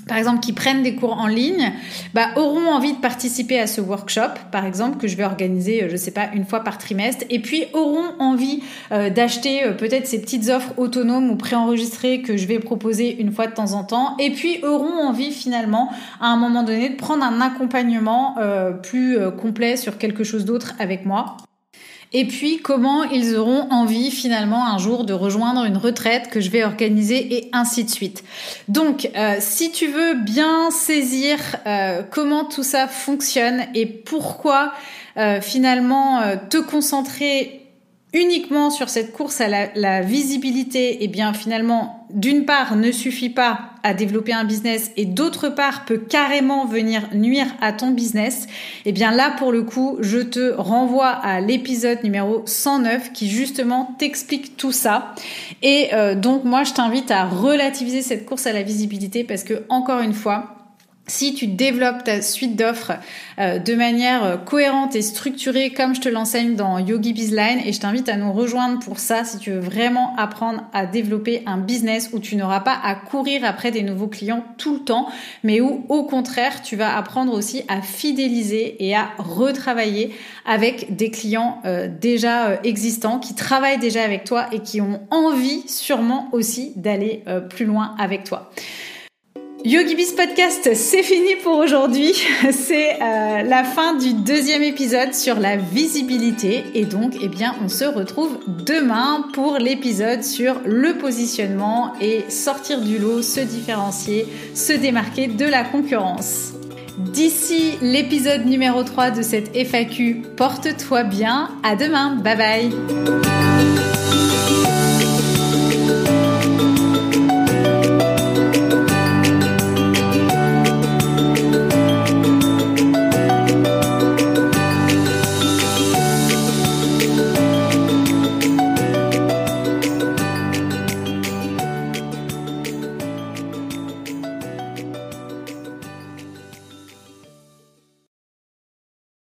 par exemple, qui prennent des cours en ligne, bah, auront envie de participer à ce workshop, par exemple, que je vais organiser, euh, je sais pas, une fois par trimestre, et puis auront envie euh, d'acheter euh, peut-être ces petites offres autonomes ou préenregistrées que je vais proposer une fois de temps en temps, et puis auront envie finalement, à un moment donné, de prendre un accompagnement plus complet sur quelque chose d'autre avec moi et puis comment ils auront envie finalement un jour de rejoindre une retraite que je vais organiser et ainsi de suite. Donc euh, si tu veux bien saisir euh, comment tout ça fonctionne et pourquoi euh, finalement te concentrer uniquement sur cette course à la, visibilité, eh bien finalement, d'une part, ne suffit pas à développer un business et d'autre part peut carrément venir nuire à ton business, eh bien là pour le coup, je te renvoie à l'épisode numéro 109 qui justement t'explique tout ça. Et euh, donc moi, je t'invite à relativiser cette course à la visibilité parce que encore une fois, si tu développes ta suite d'offres euh, de manière euh, cohérente et structurée comme je te l'enseigne dans Yogi Bizline et je t'invite à nous rejoindre pour ça si tu veux vraiment apprendre à développer un business où tu n'auras pas à courir après des nouveaux clients tout le temps mais où au contraire tu vas apprendre aussi à fidéliser et à retravailler avec des clients euh, déjà existants qui travaillent déjà avec toi et qui ont envie sûrement aussi d'aller plus loin avec toi. YogiBiz Podcast, c'est fini pour aujourd'hui. C'est euh, la fin du deuxième épisode sur la visibilité et donc, eh bien, on se retrouve demain pour l'épisode sur le positionnement et sortir du lot, se différencier, se démarquer de la concurrence. D'ici l'épisode numéro 3 de cette FAQ, porte-toi bien. À demain. Bye bye.